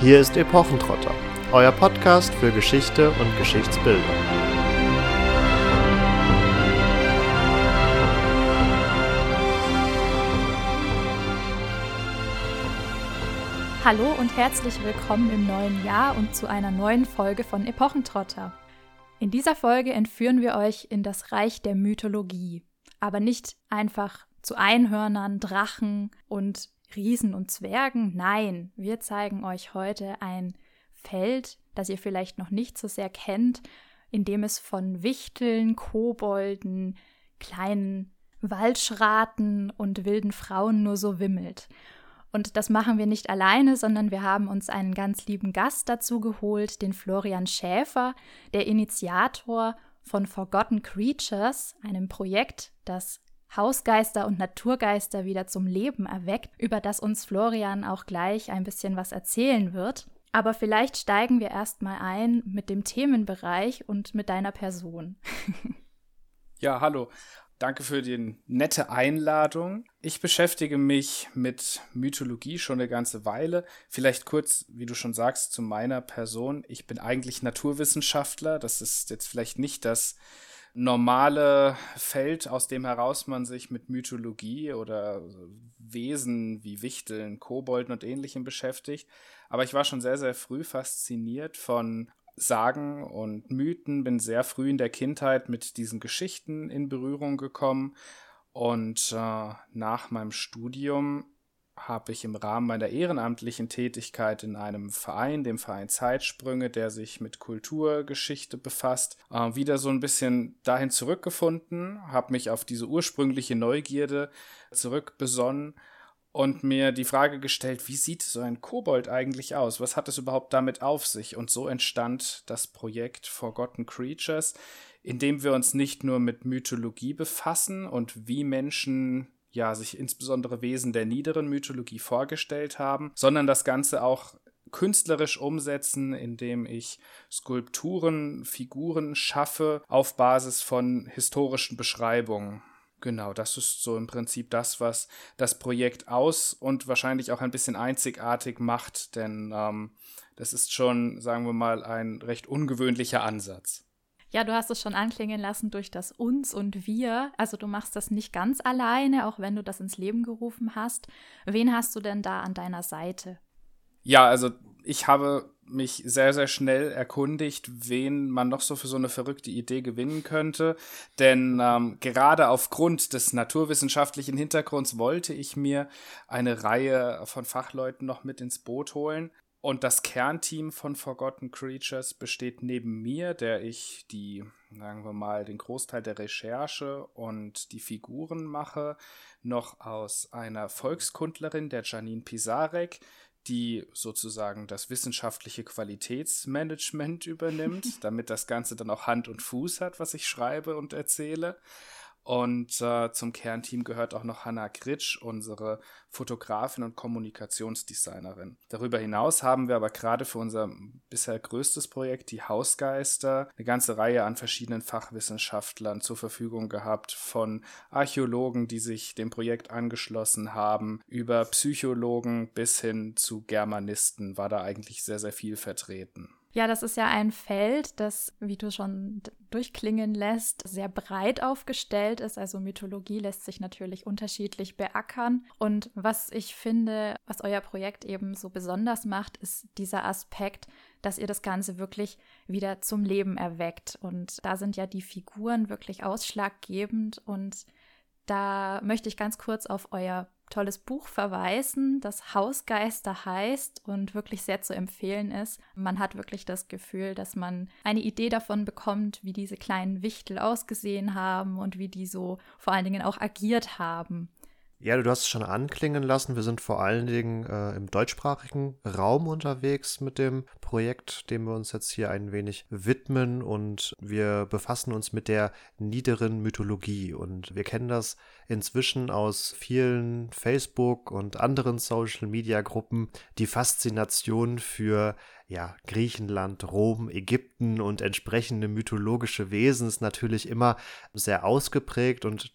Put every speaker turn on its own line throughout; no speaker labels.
Hier ist Epochentrotter, euer Podcast für Geschichte und Geschichtsbildung.
Hallo und herzlich willkommen im neuen Jahr und zu einer neuen Folge von Epochentrotter. In dieser Folge entführen wir euch in das Reich der Mythologie, aber nicht einfach zu Einhörnern, Drachen und Riesen und Zwergen. Nein, wir zeigen euch heute ein Feld, das ihr vielleicht noch nicht so sehr kennt, in dem es von Wichteln, Kobolden, kleinen Waldschraten und wilden Frauen nur so wimmelt. Und das machen wir nicht alleine, sondern wir haben uns einen ganz lieben Gast dazu geholt, den Florian Schäfer, der Initiator von Forgotten Creatures, einem Projekt, das Hausgeister und Naturgeister wieder zum Leben erweckt, über das uns Florian auch gleich ein bisschen was erzählen wird. Aber vielleicht steigen wir erstmal ein mit dem Themenbereich und mit deiner Person.
ja, hallo. Danke für die nette Einladung. Ich beschäftige mich mit Mythologie schon eine ganze Weile. Vielleicht kurz, wie du schon sagst, zu meiner Person. Ich bin eigentlich Naturwissenschaftler. Das ist jetzt vielleicht nicht das normale Feld, aus dem heraus man sich mit Mythologie oder Wesen wie Wichteln, Kobolden und ähnlichem beschäftigt. Aber ich war schon sehr, sehr früh fasziniert von Sagen und Mythen, bin sehr früh in der Kindheit mit diesen Geschichten in Berührung gekommen und äh, nach meinem Studium habe ich im Rahmen meiner ehrenamtlichen Tätigkeit in einem Verein, dem Verein Zeitsprünge, der sich mit Kulturgeschichte befasst, äh, wieder so ein bisschen dahin zurückgefunden, habe mich auf diese ursprüngliche Neugierde zurückbesonnen und mir die Frage gestellt, wie sieht so ein Kobold eigentlich aus? Was hat es überhaupt damit auf sich? Und so entstand das Projekt Forgotten Creatures, in dem wir uns nicht nur mit Mythologie befassen und wie Menschen ja, sich insbesondere Wesen der niederen Mythologie vorgestellt haben, sondern das Ganze auch künstlerisch umsetzen, indem ich Skulpturen, Figuren schaffe auf Basis von historischen Beschreibungen. Genau, das ist so im Prinzip das, was das Projekt aus und wahrscheinlich auch ein bisschen einzigartig macht, denn ähm, das ist schon, sagen wir mal, ein recht ungewöhnlicher Ansatz.
Ja, du hast es schon anklingen lassen durch das uns und wir. Also du machst das nicht ganz alleine, auch wenn du das ins Leben gerufen hast. Wen hast du denn da an deiner Seite?
Ja, also ich habe mich sehr, sehr schnell erkundigt, wen man noch so für so eine verrückte Idee gewinnen könnte. Denn ähm, gerade aufgrund des naturwissenschaftlichen Hintergrunds wollte ich mir eine Reihe von Fachleuten noch mit ins Boot holen. Und das Kernteam von Forgotten Creatures besteht neben mir, der ich die, sagen wir mal, den Großteil der Recherche und die Figuren mache, noch aus einer Volkskundlerin, der Janine Pisarek, die sozusagen das wissenschaftliche Qualitätsmanagement übernimmt, damit das Ganze dann auch Hand und Fuß hat, was ich schreibe und erzähle. Und äh, zum Kernteam gehört auch noch Hannah Kritsch, unsere Fotografin und Kommunikationsdesignerin. Darüber hinaus haben wir aber gerade für unser bisher größtes Projekt, die Hausgeister, eine ganze Reihe an verschiedenen Fachwissenschaftlern zur Verfügung gehabt, von Archäologen, die sich dem Projekt angeschlossen haben, über Psychologen bis hin zu Germanisten war da eigentlich sehr, sehr viel vertreten.
Ja, das ist ja ein Feld, das, wie du schon durchklingen lässt, sehr breit aufgestellt ist. Also Mythologie lässt sich natürlich unterschiedlich beackern. Und was ich finde, was euer Projekt eben so besonders macht, ist dieser Aspekt, dass ihr das Ganze wirklich wieder zum Leben erweckt. Und da sind ja die Figuren wirklich ausschlaggebend. Und da möchte ich ganz kurz auf euer tolles Buch verweisen, das Hausgeister heißt und wirklich sehr zu empfehlen ist. Man hat wirklich das Gefühl, dass man eine Idee davon bekommt, wie diese kleinen Wichtel ausgesehen haben und wie die so vor allen Dingen auch agiert haben.
Ja, du hast es schon anklingen lassen. Wir sind vor allen Dingen äh, im deutschsprachigen Raum unterwegs mit dem Projekt, dem wir uns jetzt hier ein wenig widmen. Und wir befassen uns mit der niederen Mythologie. Und wir kennen das inzwischen aus vielen Facebook und anderen Social-Media-Gruppen, die Faszination für ja, Griechenland, Rom, Ägypten und entsprechende mythologische Wesen ist natürlich immer sehr ausgeprägt und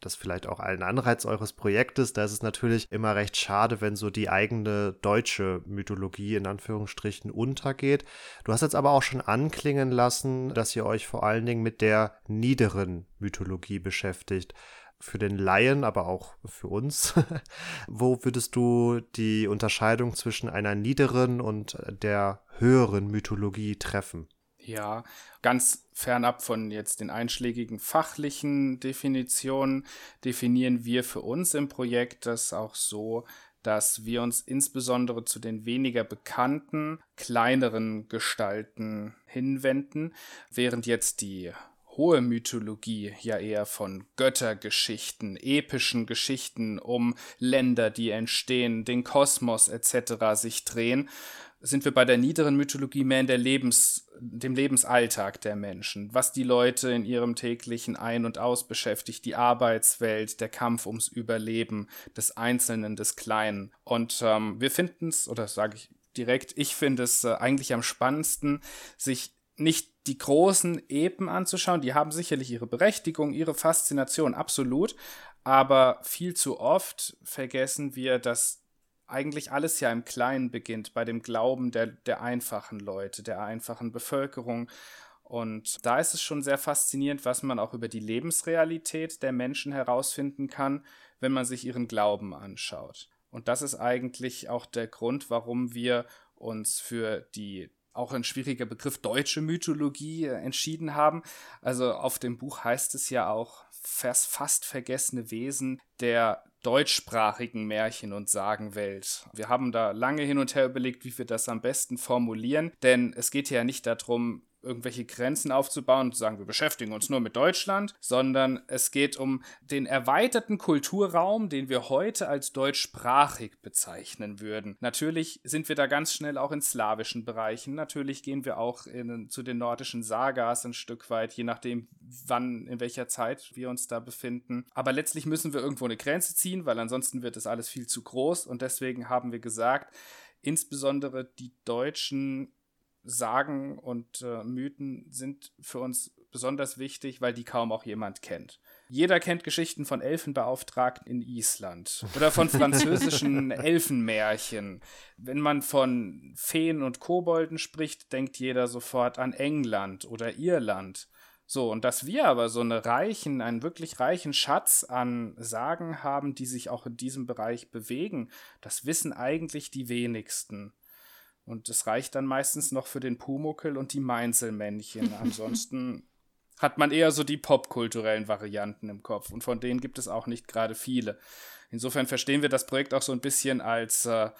das vielleicht auch ein Anreiz eures Projektes. Da ist es natürlich immer recht schade, wenn so die eigene deutsche Mythologie in Anführungsstrichen untergeht. Du hast jetzt aber auch schon anklingen lassen, dass ihr euch vor allen Dingen mit der niederen Mythologie beschäftigt für den Laien, aber auch für uns. Wo würdest du die Unterscheidung zwischen einer niederen und der höheren Mythologie treffen?
Ja, ganz fernab von jetzt den einschlägigen fachlichen Definitionen definieren wir für uns im Projekt das auch so, dass wir uns insbesondere zu den weniger bekannten, kleineren Gestalten hinwenden, während jetzt die hohe Mythologie ja eher von Göttergeschichten, epischen Geschichten um Länder, die entstehen, den Kosmos etc. sich drehen, sind wir bei der niederen Mythologie mehr in der Lebens, dem Lebensalltag der Menschen, was die Leute in ihrem täglichen Ein- und Aus beschäftigt, die Arbeitswelt, der Kampf ums Überleben des Einzelnen, des Kleinen. Und ähm, wir finden es, oder sage ich direkt, ich finde es äh, eigentlich am spannendsten, sich nicht die großen Epen anzuschauen. Die haben sicherlich ihre Berechtigung, ihre Faszination, absolut. Aber viel zu oft vergessen wir, dass eigentlich alles ja im Kleinen beginnt, bei dem Glauben der, der einfachen Leute, der einfachen Bevölkerung. Und da ist es schon sehr faszinierend, was man auch über die Lebensrealität der Menschen herausfinden kann, wenn man sich ihren Glauben anschaut. Und das ist eigentlich auch der Grund, warum wir uns für die auch ein schwieriger Begriff deutsche Mythologie äh, entschieden haben. Also auf dem Buch heißt es ja auch fast vergessene Wesen der deutschsprachigen Märchen- und Sagenwelt. Wir haben da lange hin und her überlegt, wie wir das am besten formulieren, denn es geht ja nicht darum, irgendwelche Grenzen aufzubauen und zu sagen, wir beschäftigen uns nur mit Deutschland, sondern es geht um den erweiterten Kulturraum, den wir heute als deutschsprachig bezeichnen würden. Natürlich sind wir da ganz schnell auch in slawischen Bereichen. Natürlich gehen wir auch in, zu den nordischen Sagas ein Stück weit, je nachdem, wann, in welcher Zeit wir uns da befinden. Aber letztlich müssen wir irgendwo eine Grenze ziehen, weil ansonsten wird das alles viel zu groß und deswegen haben wir gesagt, insbesondere die deutschen Sagen und äh, Mythen sind für uns besonders wichtig, weil die kaum auch jemand kennt. Jeder kennt Geschichten von Elfenbeauftragten in Island oder von französischen Elfenmärchen. Wenn man von Feen und Kobolden spricht, denkt jeder sofort an England oder Irland. So, und dass wir aber so einen reichen, einen wirklich reichen Schatz an Sagen haben, die sich auch in diesem Bereich bewegen, das wissen eigentlich die wenigsten. Und es reicht dann meistens noch für den Pumuckel und die Mainzelmännchen. Ansonsten hat man eher so die popkulturellen Varianten im Kopf. Und von denen gibt es auch nicht gerade viele. Insofern verstehen wir das Projekt auch so ein bisschen als äh,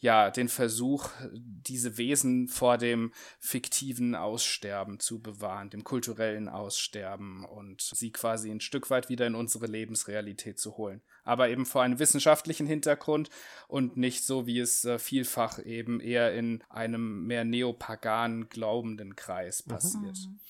ja, den Versuch, diese Wesen vor dem fiktiven Aussterben zu bewahren, dem kulturellen Aussterben und sie quasi ein Stück weit wieder in unsere Lebensrealität zu holen. Aber eben vor einem wissenschaftlichen Hintergrund und nicht so, wie es äh, vielfach eben eher in einem mehr neopaganen glaubenden Kreis passiert. Mhm.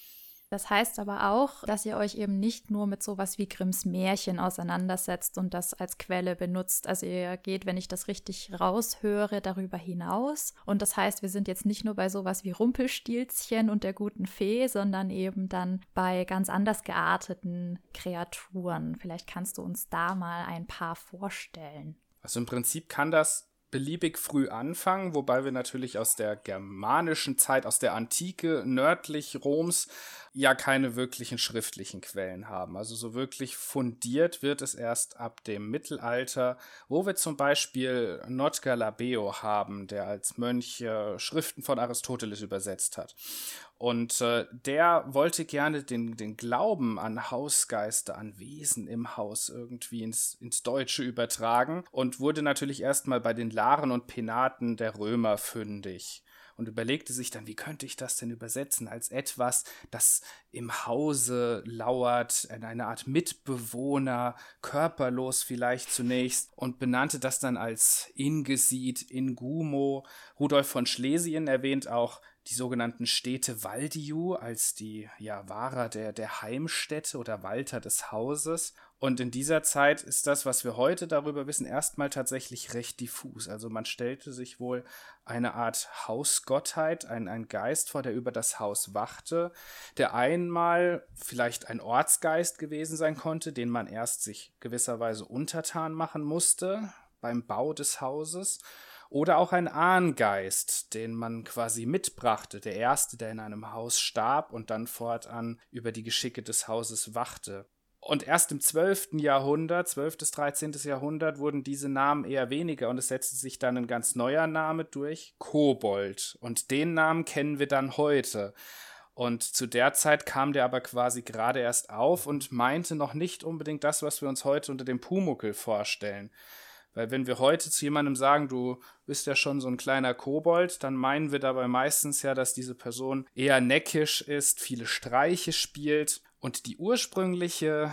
Das heißt aber auch, dass ihr euch eben nicht nur mit sowas wie Grimms Märchen auseinandersetzt und das als Quelle benutzt. Also ihr geht, wenn ich das richtig raushöre, darüber hinaus. Und das heißt, wir sind jetzt nicht nur bei sowas wie Rumpelstilzchen und der guten Fee, sondern eben dann bei ganz anders gearteten Kreaturen. Vielleicht kannst du uns da mal ein paar vorstellen.
Also im Prinzip kann das beliebig früh anfangen, wobei wir natürlich aus der germanischen Zeit, aus der Antike nördlich Roms ja keine wirklichen schriftlichen Quellen haben. Also so wirklich fundiert wird es erst ab dem Mittelalter, wo wir zum Beispiel Notker Labeo haben, der als Mönch äh, Schriften von Aristoteles übersetzt hat. Und äh, der wollte gerne den, den Glauben an Hausgeister, an Wesen im Haus irgendwie ins, ins Deutsche übertragen und wurde natürlich erstmal bei den Laren und Penaten der Römer fündig und überlegte sich dann, wie könnte ich das denn übersetzen als etwas, das im Hause lauert, eine Art Mitbewohner, körperlos vielleicht zunächst und benannte das dann als Ingesied, Ingumo. Rudolf von Schlesien erwähnt auch die sogenannten Städte Valdiu als die ja, Wahrer der, der Heimstätte oder Walter des Hauses. Und in dieser Zeit ist das, was wir heute darüber wissen, erstmal tatsächlich recht diffus. Also man stellte sich wohl eine Art Hausgottheit, ein, ein Geist vor, der über das Haus wachte, der einmal vielleicht ein Ortsgeist gewesen sein konnte, den man erst sich gewisserweise untertan machen musste beim Bau des Hauses oder auch ein Ahngeist, den man quasi mitbrachte, der erste, der in einem Haus starb und dann fortan über die Geschicke des Hauses wachte. Und erst im 12. Jahrhundert, 12. bis 13. Jahrhundert, wurden diese Namen eher weniger und es setzte sich dann ein ganz neuer Name durch, Kobold. Und den Namen kennen wir dann heute. Und zu der Zeit kam der aber quasi gerade erst auf und meinte noch nicht unbedingt das, was wir uns heute unter dem Pumuckel vorstellen. Weil wenn wir heute zu jemandem sagen, du bist ja schon so ein kleiner Kobold, dann meinen wir dabei meistens ja, dass diese Person eher neckisch ist, viele Streiche spielt. Und die ursprüngliche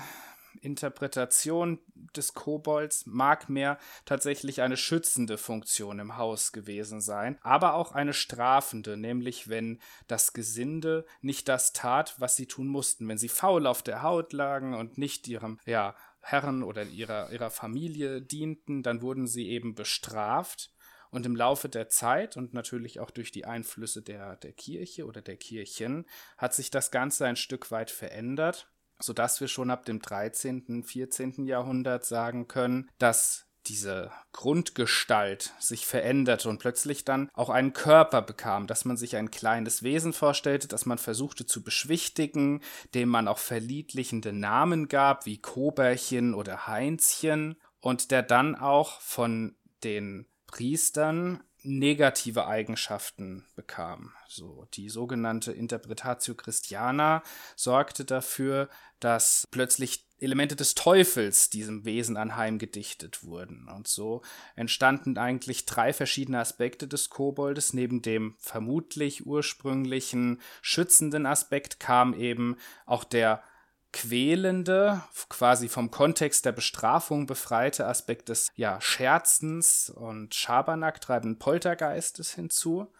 Interpretation des Kobolds mag mehr tatsächlich eine schützende Funktion im Haus gewesen sein, aber auch eine strafende, nämlich wenn das Gesinde nicht das tat, was sie tun mussten, wenn sie faul auf der Haut lagen und nicht ihrem ja, Herren oder ihrer, ihrer Familie dienten, dann wurden sie eben bestraft. Und im Laufe der Zeit und natürlich auch durch die Einflüsse der, der Kirche oder der Kirchen hat sich das Ganze ein Stück weit verändert, sodass wir schon ab dem 13., 14. Jahrhundert sagen können, dass diese Grundgestalt sich veränderte und plötzlich dann auch einen Körper bekam, dass man sich ein kleines Wesen vorstellte, das man versuchte zu beschwichtigen, dem man auch verliedlichende Namen gab, wie Koberchen oder Heinzchen, und der dann auch von den Priestern negative Eigenschaften bekam. So, die sogenannte Interpretatio Christiana sorgte dafür, dass plötzlich Elemente des Teufels diesem Wesen anheimgedichtet wurden. Und so entstanden eigentlich drei verschiedene Aspekte des Koboldes. Neben dem vermutlich ursprünglichen schützenden Aspekt kam eben auch der quälende, quasi vom Kontext der Bestrafung befreite Aspekt des ja, Scherzens und Schabernack treibenden Poltergeistes hinzu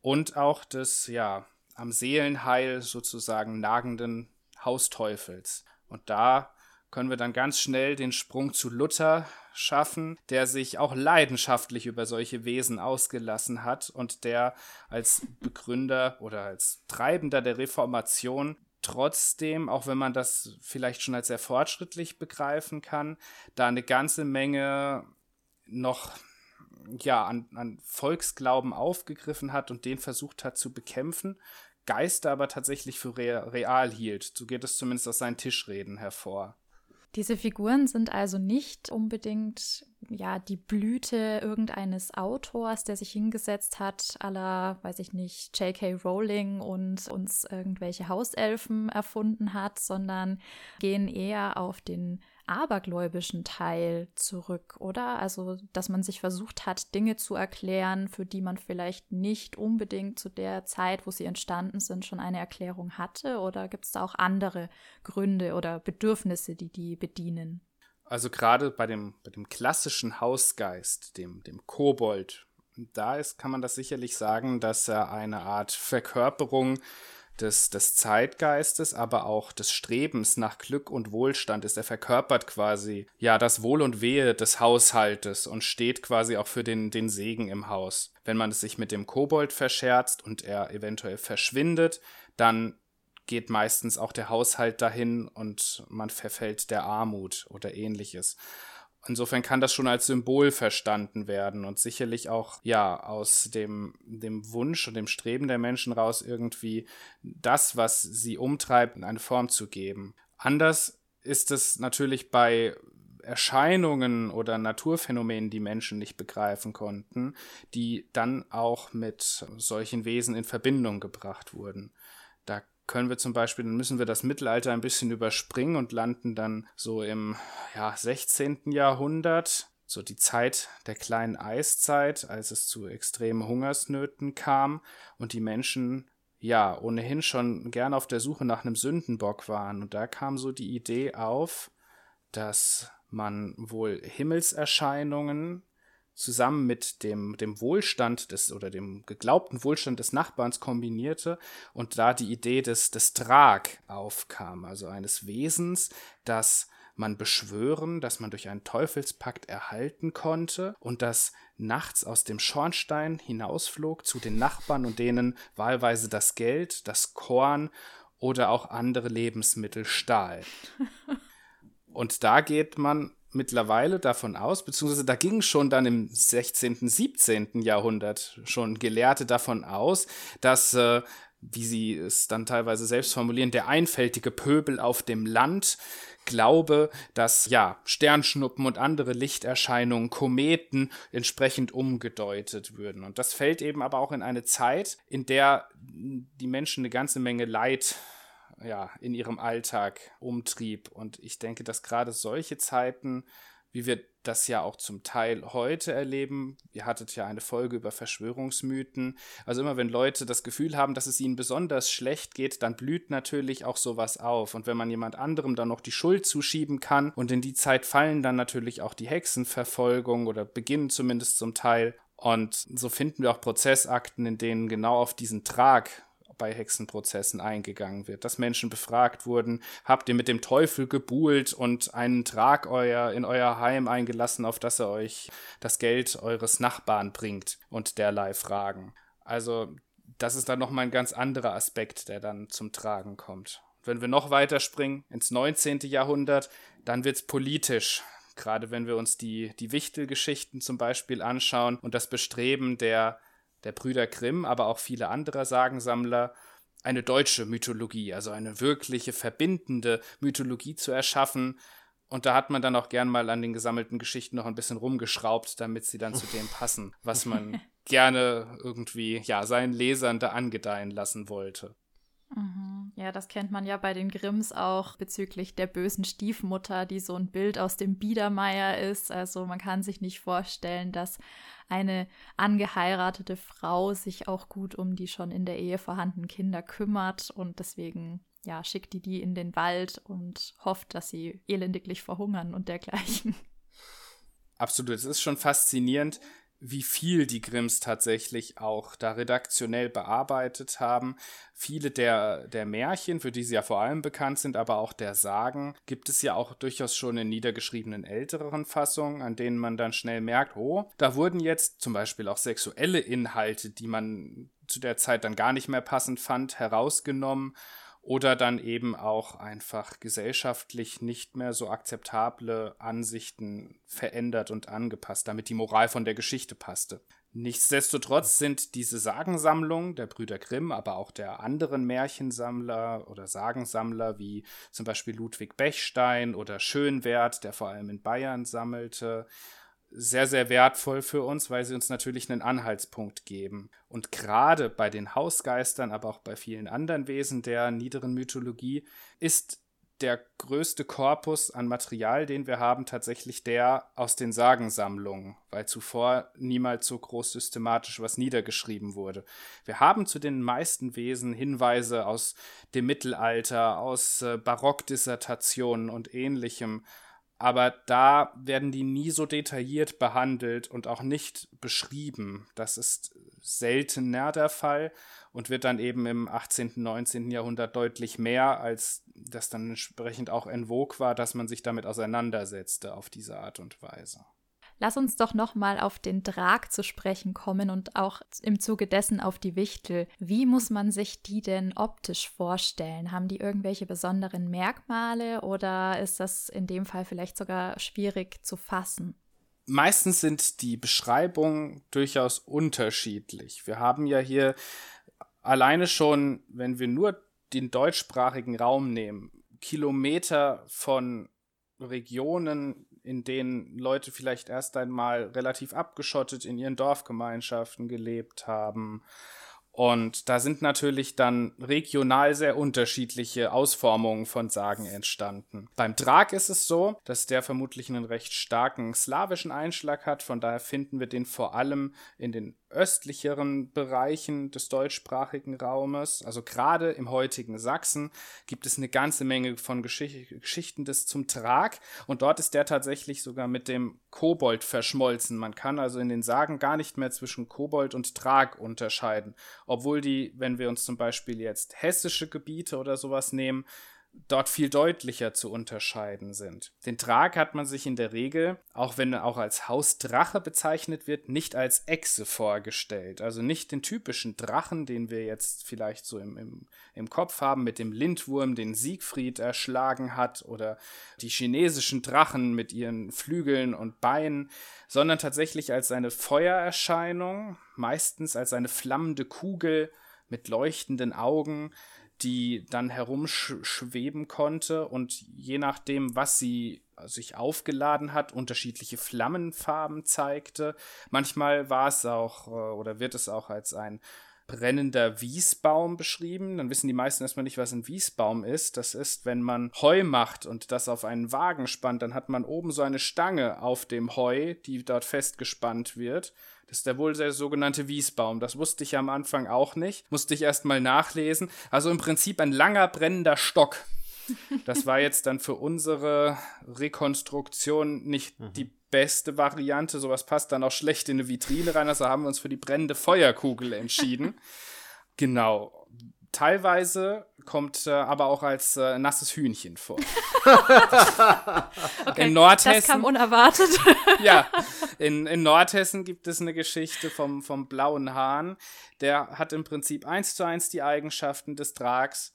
und auch des ja am Seelenheil sozusagen nagenden Hausteufels. Und da können wir dann ganz schnell den Sprung zu Luther schaffen, der sich auch leidenschaftlich über solche Wesen ausgelassen hat und der als Begründer oder als Treibender der Reformation trotzdem, auch wenn man das vielleicht schon als sehr fortschrittlich begreifen kann, da eine ganze Menge noch ja, an, an Volksglauben aufgegriffen hat und den versucht hat zu bekämpfen, Geister aber tatsächlich für real hielt. So geht es zumindest aus seinen Tischreden hervor.
Diese Figuren sind also nicht unbedingt ja die Blüte irgendeines Autors, der sich hingesetzt hat, aller, weiß ich nicht, J.K. Rowling und uns irgendwelche Hauselfen erfunden hat, sondern gehen eher auf den abergläubischen Teil zurück, oder? Also, dass man sich versucht hat, Dinge zu erklären, für die man vielleicht nicht unbedingt zu der Zeit, wo sie entstanden sind, schon eine Erklärung hatte? Oder gibt es da auch andere Gründe oder Bedürfnisse, die die bedienen?
Also gerade bei dem, bei dem klassischen Hausgeist, dem, dem Kobold, da ist, kann man das sicherlich sagen, dass er eine Art Verkörperung des, des Zeitgeistes, aber auch des Strebens nach Glück und Wohlstand ist. Er verkörpert quasi ja das Wohl und Wehe des Haushaltes und steht quasi auch für den, den Segen im Haus. Wenn man es sich mit dem Kobold verscherzt und er eventuell verschwindet, dann geht meistens auch der Haushalt dahin und man verfällt der Armut oder ähnliches. Insofern kann das schon als Symbol verstanden werden und sicherlich auch, ja, aus dem, dem Wunsch und dem Streben der Menschen raus irgendwie das, was sie umtreibt, in eine Form zu geben. Anders ist es natürlich bei Erscheinungen oder Naturphänomenen, die Menschen nicht begreifen konnten, die dann auch mit solchen Wesen in Verbindung gebracht wurden. Können wir zum Beispiel, dann müssen wir das Mittelalter ein bisschen überspringen und landen dann so im ja, 16. Jahrhundert, so die Zeit der kleinen Eiszeit, als es zu extremen Hungersnöten kam und die Menschen ja ohnehin schon gern auf der Suche nach einem Sündenbock waren. Und da kam so die Idee auf, dass man wohl Himmelserscheinungen zusammen mit dem, dem Wohlstand des oder dem geglaubten Wohlstand des Nachbarns kombinierte und da die Idee des, des Trag aufkam, also eines Wesens, das man beschwören, dass man durch einen Teufelspakt erhalten konnte und dass nachts aus dem Schornstein hinausflog zu den Nachbarn und denen wahlweise das Geld, das Korn oder auch andere Lebensmittel stahl. Und da geht man mittlerweile davon aus, beziehungsweise da gingen schon dann im 16., 17. Jahrhundert schon Gelehrte davon aus, dass, äh, wie sie es dann teilweise selbst formulieren, der einfältige Pöbel auf dem Land glaube, dass ja Sternschnuppen und andere Lichterscheinungen, Kometen entsprechend umgedeutet würden. Und das fällt eben aber auch in eine Zeit, in der die Menschen eine ganze Menge Leid ja, in ihrem Alltag umtrieb. Und ich denke, dass gerade solche Zeiten, wie wir das ja auch zum Teil heute erleben, ihr hattet ja eine Folge über Verschwörungsmythen, also immer wenn Leute das Gefühl haben, dass es ihnen besonders schlecht geht, dann blüht natürlich auch sowas auf. Und wenn man jemand anderem dann noch die Schuld zuschieben kann und in die Zeit fallen dann natürlich auch die Hexenverfolgung oder beginnen zumindest zum Teil. Und so finden wir auch Prozessakten, in denen genau auf diesen Trag bei Hexenprozessen eingegangen wird, dass Menschen befragt wurden, habt ihr mit dem Teufel gebuhlt und einen Trag euer, in euer Heim eingelassen, auf dass er euch das Geld eures Nachbarn bringt und derlei Fragen. Also das ist dann nochmal ein ganz anderer Aspekt, der dann zum Tragen kommt. Wenn wir noch weiter springen ins 19. Jahrhundert, dann wird es politisch. Gerade wenn wir uns die, die Wichtelgeschichten zum Beispiel anschauen und das Bestreben der der Brüder Grimm, aber auch viele andere Sagensammler, eine deutsche Mythologie, also eine wirkliche verbindende Mythologie zu erschaffen. Und da hat man dann auch gern mal an den gesammelten Geschichten noch ein bisschen rumgeschraubt, damit sie dann zu dem passen, was man gerne irgendwie, ja, seinen Lesern da angedeihen lassen wollte.
Mhm. Ja, das kennt man ja bei den Grimms auch bezüglich der bösen Stiefmutter, die so ein Bild aus dem Biedermeier ist. Also man kann sich nicht vorstellen, dass eine angeheiratete Frau sich auch gut um die schon in der Ehe vorhandenen Kinder kümmert und deswegen ja, schickt die die in den Wald und hofft, dass sie elendiglich verhungern und dergleichen.
Absolut, es ist schon faszinierend, wie viel die Grimms tatsächlich auch da redaktionell bearbeitet haben. Viele der, der Märchen, für die sie ja vor allem bekannt sind, aber auch der Sagen, gibt es ja auch durchaus schon in niedergeschriebenen älteren Fassungen, an denen man dann schnell merkt, oh, da wurden jetzt zum Beispiel auch sexuelle Inhalte, die man zu der Zeit dann gar nicht mehr passend fand, herausgenommen oder dann eben auch einfach gesellschaftlich nicht mehr so akzeptable Ansichten verändert und angepasst, damit die Moral von der Geschichte passte. Nichtsdestotrotz sind diese Sagensammlungen der Brüder Grimm, aber auch der anderen Märchensammler oder Sagensammler wie zum Beispiel Ludwig Bechstein oder Schönwert, der vor allem in Bayern sammelte, sehr, sehr wertvoll für uns, weil sie uns natürlich einen Anhaltspunkt geben. Und gerade bei den Hausgeistern, aber auch bei vielen anderen Wesen der niederen Mythologie, ist der größte Korpus an Material, den wir haben, tatsächlich der aus den Sagensammlungen, weil zuvor niemals so groß systematisch was niedergeschrieben wurde. Wir haben zu den meisten Wesen Hinweise aus dem Mittelalter, aus äh, Barockdissertationen und ähnlichem, aber da werden die nie so detailliert behandelt und auch nicht beschrieben. Das ist seltener der Fall und wird dann eben im 18., 19. Jahrhundert deutlich mehr, als das dann entsprechend auch en vogue war, dass man sich damit auseinandersetzte auf diese Art und Weise.
Lass uns doch noch mal auf den Drag zu sprechen kommen und auch im Zuge dessen auf die Wichtel. Wie muss man sich die denn optisch vorstellen? Haben die irgendwelche besonderen Merkmale oder ist das in dem Fall vielleicht sogar schwierig zu fassen?
Meistens sind die Beschreibungen durchaus unterschiedlich. Wir haben ja hier alleine schon, wenn wir nur den deutschsprachigen Raum nehmen, Kilometer von Regionen in denen Leute vielleicht erst einmal relativ abgeschottet in ihren Dorfgemeinschaften gelebt haben und da sind natürlich dann regional sehr unterschiedliche Ausformungen von Sagen entstanden. Beim Drag ist es so, dass der vermutlich einen recht starken slawischen Einschlag hat. Von daher finden wir den vor allem in den östlicheren Bereichen des deutschsprachigen Raumes. Also gerade im heutigen Sachsen gibt es eine ganze Menge von Geschicht Geschichten des zum Trag. Und dort ist der tatsächlich sogar mit dem Kobold verschmolzen. Man kann also in den Sagen gar nicht mehr zwischen Kobold und Trag unterscheiden obwohl die, wenn wir uns zum Beispiel jetzt hessische Gebiete oder sowas nehmen, dort viel deutlicher zu unterscheiden sind. Den Drag hat man sich in der Regel, auch wenn er auch als Hausdrache bezeichnet wird, nicht als Echse vorgestellt. Also nicht den typischen Drachen, den wir jetzt vielleicht so im, im, im Kopf haben, mit dem Lindwurm, den Siegfried erschlagen hat, oder die chinesischen Drachen mit ihren Flügeln und Beinen, sondern tatsächlich als eine Feuererscheinung, meistens als eine flammende Kugel mit leuchtenden Augen, die dann herumschweben konnte und je nachdem, was sie sich aufgeladen hat, unterschiedliche Flammenfarben zeigte. Manchmal war es auch äh, oder wird es auch als ein brennender Wiesbaum beschrieben. Dann wissen die meisten erstmal nicht, was ein Wiesbaum ist. Das ist, wenn man Heu macht und das auf einen Wagen spannt, dann hat man oben so eine Stange auf dem Heu, die dort festgespannt wird. Das ist der wohl der sogenannte Wiesbaum. Das wusste ich am Anfang auch nicht. Musste ich erst mal nachlesen. Also im Prinzip ein langer brennender Stock. Das war jetzt dann für unsere Rekonstruktion nicht mhm. die beste Variante. Sowas passt dann auch schlecht in eine Vitrine rein. Also haben wir uns für die brennende Feuerkugel entschieden. genau teilweise kommt äh, aber auch als äh, nasses Hühnchen vor.
okay, in Nordhessen. Das kam unerwartet.
ja, in, in Nordhessen gibt es eine Geschichte vom, vom blauen Hahn. Der hat im Prinzip eins zu eins die Eigenschaften des Drags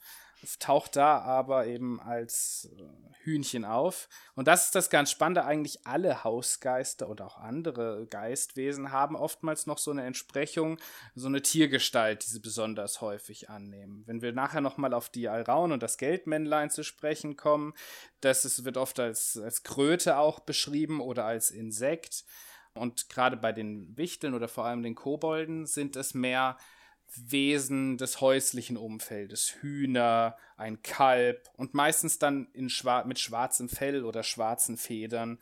taucht da aber eben als äh, Hühnchen auf. Und das ist das ganz Spannende. Eigentlich alle Hausgeister oder auch andere Geistwesen haben oftmals noch so eine Entsprechung, so eine Tiergestalt, die sie besonders häufig annehmen. Wenn wir nachher nochmal auf die Alraun und das Geldmännlein zu sprechen kommen, das ist, wird oft als, als Kröte auch beschrieben oder als Insekt. Und gerade bei den Wichteln oder vor allem den Kobolden sind es mehr Wesen des häuslichen Umfeldes, Hühner, ein Kalb und meistens dann in schwar mit schwarzem Fell oder schwarzen Federn,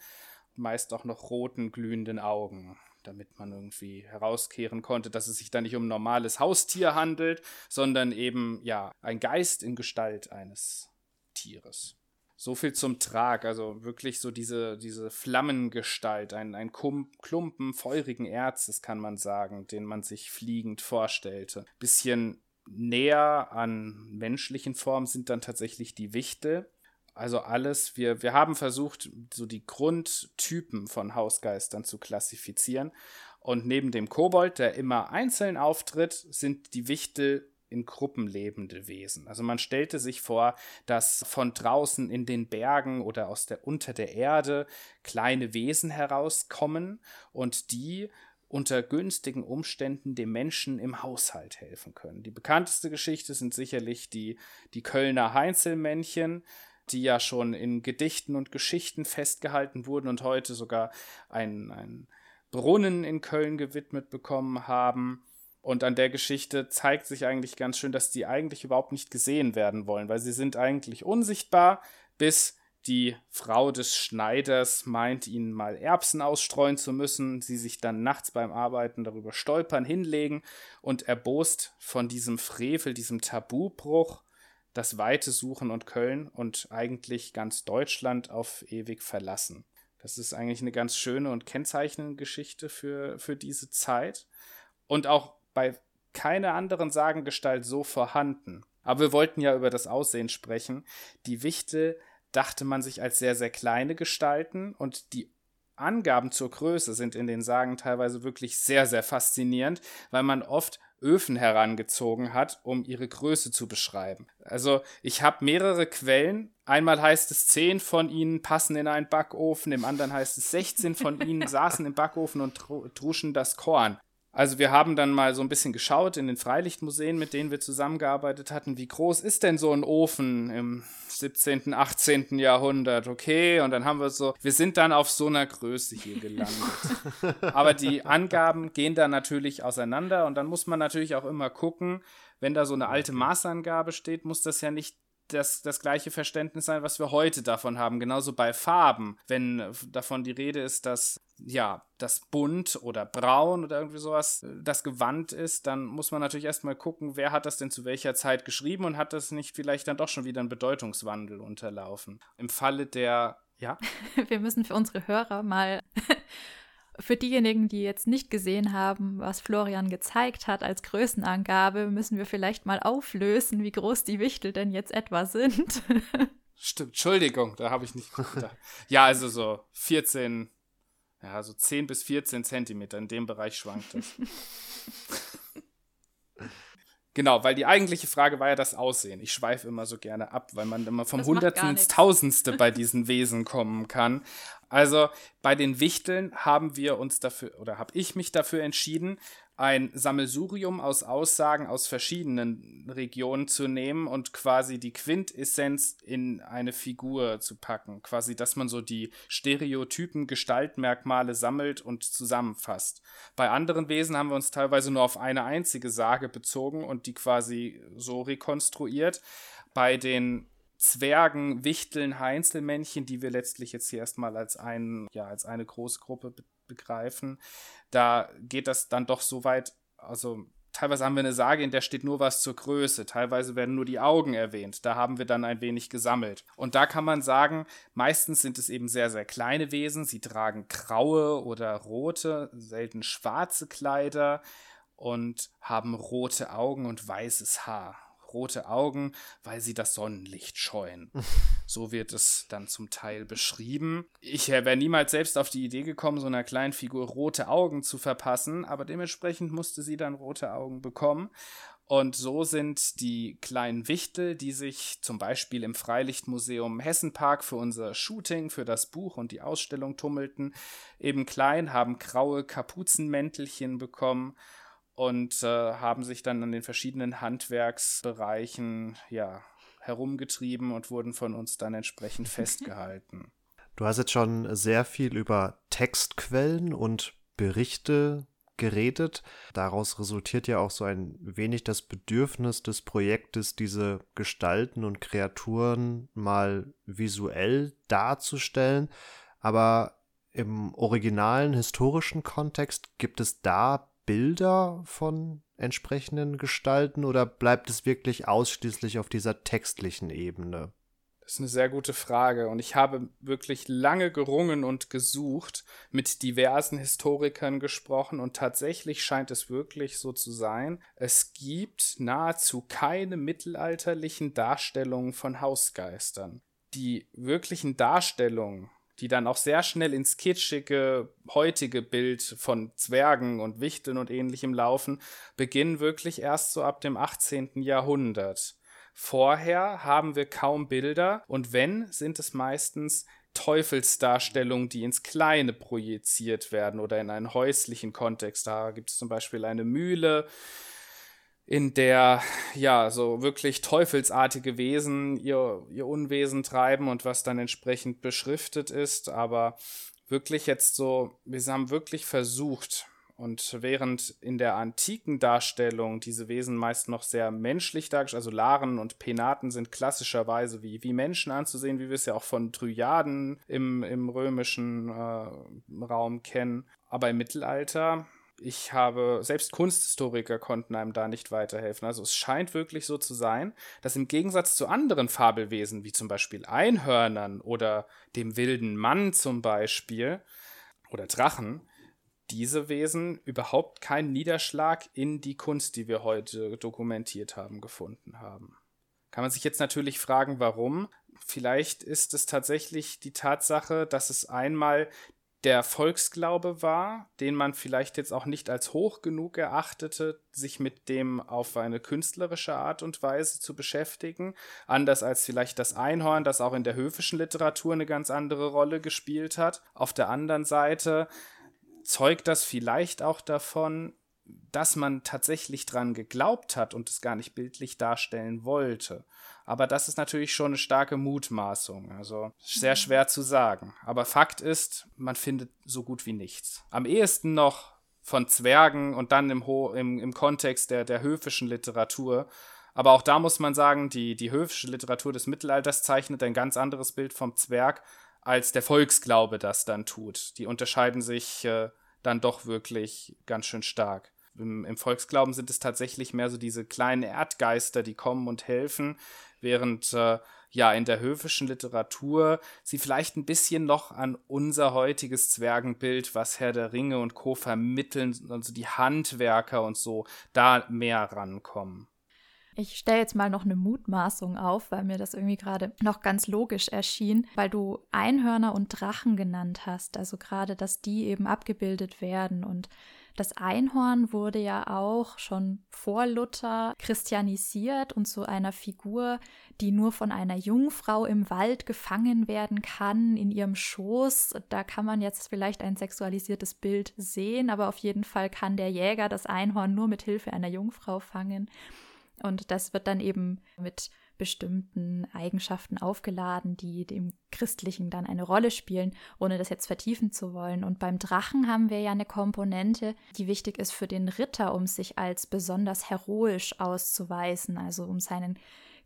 meist auch noch roten, glühenden Augen, damit man irgendwie herauskehren konnte, dass es sich da nicht um ein normales Haustier handelt, sondern eben ja ein Geist in Gestalt eines Tieres. So viel zum Trag, also wirklich so diese, diese Flammengestalt, ein, ein Klumpen feurigen Erzes, kann man sagen, den man sich fliegend vorstellte. Bisschen näher an menschlichen Formen sind dann tatsächlich die Wichtel. Also alles, wir, wir haben versucht, so die Grundtypen von Hausgeistern zu klassifizieren. Und neben dem Kobold, der immer einzeln auftritt, sind die Wichtel in Gruppen lebende Wesen. Also man stellte sich vor, dass von draußen in den Bergen oder aus der unter der Erde kleine Wesen herauskommen und die unter günstigen Umständen dem Menschen im Haushalt helfen können. Die bekannteste Geschichte sind sicherlich die, die Kölner Heinzelmännchen, die ja schon in Gedichten und Geschichten festgehalten wurden und heute sogar ein, ein Brunnen in Köln gewidmet bekommen haben. Und an der Geschichte zeigt sich eigentlich ganz schön, dass die eigentlich überhaupt nicht gesehen werden wollen, weil sie sind eigentlich unsichtbar, bis die Frau des Schneiders meint, ihnen mal Erbsen ausstreuen zu müssen, sie sich dann nachts beim Arbeiten darüber stolpern, hinlegen und erbost von diesem Frevel, diesem Tabubruch, das Weite suchen und Köln und eigentlich ganz Deutschland auf ewig verlassen. Das ist eigentlich eine ganz schöne und kennzeichnende Geschichte für, für diese Zeit. Und auch bei keiner anderen Sagengestalt so vorhanden. Aber wir wollten ja über das Aussehen sprechen. Die Wichte dachte man sich als sehr, sehr kleine Gestalten und die Angaben zur Größe sind in den Sagen teilweise wirklich sehr, sehr faszinierend, weil man oft Öfen herangezogen hat, um ihre Größe zu beschreiben. Also ich habe mehrere Quellen. Einmal heißt es, zehn von ihnen passen in einen Backofen, im anderen heißt es, 16 von ihnen saßen im Backofen und truschen das Korn. Also wir haben dann mal so ein bisschen geschaut in den Freilichtmuseen, mit denen wir zusammengearbeitet hatten, wie groß ist denn so ein Ofen im 17., 18. Jahrhundert, okay? Und dann haben wir so, wir sind dann auf so einer Größe hier gelandet. Aber die Angaben gehen da natürlich auseinander und dann muss man natürlich auch immer gucken, wenn da so eine alte Maßangabe steht, muss das ja nicht das, das gleiche Verständnis sein, was wir heute davon haben. Genauso bei Farben. Wenn davon die Rede ist, dass ja, das bunt oder braun oder irgendwie sowas äh, das Gewand ist, dann muss man natürlich erstmal gucken, wer hat das denn zu welcher Zeit geschrieben und hat das nicht vielleicht dann doch schon wieder einen Bedeutungswandel unterlaufen. Im Falle der, ja.
Wir müssen für unsere Hörer mal Für diejenigen, die jetzt nicht gesehen haben, was Florian gezeigt hat als Größenangabe, müssen wir vielleicht mal auflösen, wie groß die Wichtel denn jetzt etwa sind.
Stimmt, Entschuldigung, da habe ich nicht gedacht. ja, also so 14, ja, so 10 bis 14 Zentimeter, in dem Bereich schwankt es. Genau, weil die eigentliche Frage war ja das Aussehen. Ich schweife immer so gerne ab, weil man immer vom Hundertsten ins Tausendste bei diesen Wesen kommen kann. Also bei den Wichteln haben wir uns dafür oder habe ich mich dafür entschieden, ein Sammelsurium aus Aussagen aus verschiedenen Regionen zu nehmen und quasi die Quintessenz in eine Figur zu packen. Quasi, dass man so die Stereotypen, Gestaltmerkmale sammelt und zusammenfasst. Bei anderen Wesen haben wir uns teilweise nur auf eine einzige Sage bezogen und die quasi so rekonstruiert. Bei den Zwergen, Wichteln, Heinzelmännchen, die wir letztlich jetzt hier erstmal als, ein, ja, als eine große Gruppe begreifen, da geht das dann doch so weit, also teilweise haben wir eine Sage, in der steht nur was zur Größe, teilweise werden nur die Augen erwähnt. Da haben wir dann ein wenig gesammelt. Und da kann man sagen, meistens sind es eben sehr, sehr kleine Wesen. Sie tragen graue oder rote, selten schwarze Kleider und haben rote Augen und weißes Haar rote Augen, weil sie das Sonnenlicht scheuen. so wird es dann zum Teil beschrieben. Ich wäre niemals selbst auf die Idee gekommen, so einer kleinen Figur rote Augen zu verpassen, aber dementsprechend musste sie dann rote Augen bekommen. Und so sind die kleinen Wichtel, die sich zum Beispiel im Freilichtmuseum Hessenpark für unser Shooting, für das Buch und die Ausstellung tummelten, eben klein, haben graue Kapuzenmäntelchen bekommen und äh, haben sich dann an den verschiedenen Handwerksbereichen ja, herumgetrieben und wurden von uns dann entsprechend festgehalten.
Du hast jetzt schon sehr viel über Textquellen und Berichte geredet. Daraus resultiert ja auch so ein wenig das Bedürfnis des Projektes, diese Gestalten und Kreaturen mal visuell darzustellen. Aber im originalen historischen Kontext gibt es da Bilder von entsprechenden Gestalten oder bleibt es wirklich ausschließlich auf dieser textlichen Ebene?
Das ist eine sehr gute Frage und ich habe wirklich lange gerungen und gesucht, mit diversen Historikern gesprochen und tatsächlich scheint es wirklich so zu sein. Es gibt nahezu keine mittelalterlichen Darstellungen von Hausgeistern. Die wirklichen Darstellungen die dann auch sehr schnell ins kitschige, heutige Bild von Zwergen und Wichteln und ähnlichem laufen, beginnen wirklich erst so ab dem 18. Jahrhundert. Vorher haben wir kaum Bilder und wenn, sind es meistens Teufelsdarstellungen, die ins Kleine projiziert werden oder in einen häuslichen Kontext. Da gibt es zum Beispiel eine Mühle, in der ja so wirklich teufelsartige Wesen ihr, ihr Unwesen treiben und was dann entsprechend beschriftet ist, aber wirklich jetzt so, wir haben wirklich versucht, und während in der antiken Darstellung diese Wesen meist noch sehr menschlich dargestellt, also Laren und Penaten sind klassischerweise wie, wie Menschen anzusehen, wie wir es ja auch von Dryaden im, im römischen äh, Raum kennen. Aber im Mittelalter ich habe, selbst Kunsthistoriker konnten einem da nicht weiterhelfen. Also es scheint wirklich so zu sein, dass im Gegensatz zu anderen Fabelwesen, wie zum Beispiel Einhörnern oder dem wilden Mann zum Beispiel, oder Drachen, diese Wesen überhaupt keinen Niederschlag in die Kunst, die wir heute dokumentiert haben, gefunden haben. Kann man sich jetzt natürlich fragen, warum? Vielleicht ist es tatsächlich die Tatsache, dass es einmal der Volksglaube war, den man vielleicht jetzt auch nicht als hoch genug erachtete, sich mit dem auf eine künstlerische Art und Weise zu beschäftigen, anders als vielleicht das Einhorn, das auch in der höfischen Literatur eine ganz andere Rolle gespielt hat. Auf der anderen Seite zeugt das vielleicht auch davon, dass man tatsächlich dran geglaubt hat und es gar nicht bildlich darstellen wollte. Aber das ist natürlich schon eine starke Mutmaßung. Also sehr mhm. schwer zu sagen. Aber Fakt ist, man findet so gut wie nichts. Am ehesten noch von Zwergen und dann im, Ho im, im Kontext der, der höfischen Literatur. Aber auch da muss man sagen, die, die höfische Literatur des Mittelalters zeichnet ein ganz anderes Bild vom Zwerg, als der Volksglaube das dann tut. Die unterscheiden sich äh, dann doch wirklich ganz schön stark Im, Im, Volksglauben sind es tatsächlich mehr so diese kleinen Erdgeister, die kommen und helfen, während äh, ja in der höfischen Literatur sie vielleicht ein bisschen noch an unser heutiges Zwergenbild, was Herr der Ringe und Co. vermitteln, also die Handwerker und so, da mehr rankommen.
Ich stelle jetzt mal noch eine Mutmaßung auf, weil mir das irgendwie gerade noch ganz logisch erschien, weil du Einhörner und Drachen genannt hast. Also gerade, dass die eben abgebildet werden. Und das Einhorn wurde ja auch schon vor Luther christianisiert und zu einer Figur, die nur von einer Jungfrau im Wald gefangen werden kann, in ihrem Schoß. Da kann man jetzt vielleicht ein sexualisiertes Bild sehen, aber auf jeden Fall kann der Jäger das Einhorn nur mit Hilfe einer Jungfrau fangen. Und das wird dann eben mit bestimmten Eigenschaften aufgeladen, die dem Christlichen dann eine Rolle spielen, ohne das jetzt vertiefen zu wollen. Und beim Drachen haben wir ja eine Komponente, die wichtig ist für den Ritter, um sich als besonders heroisch auszuweisen, also um seinen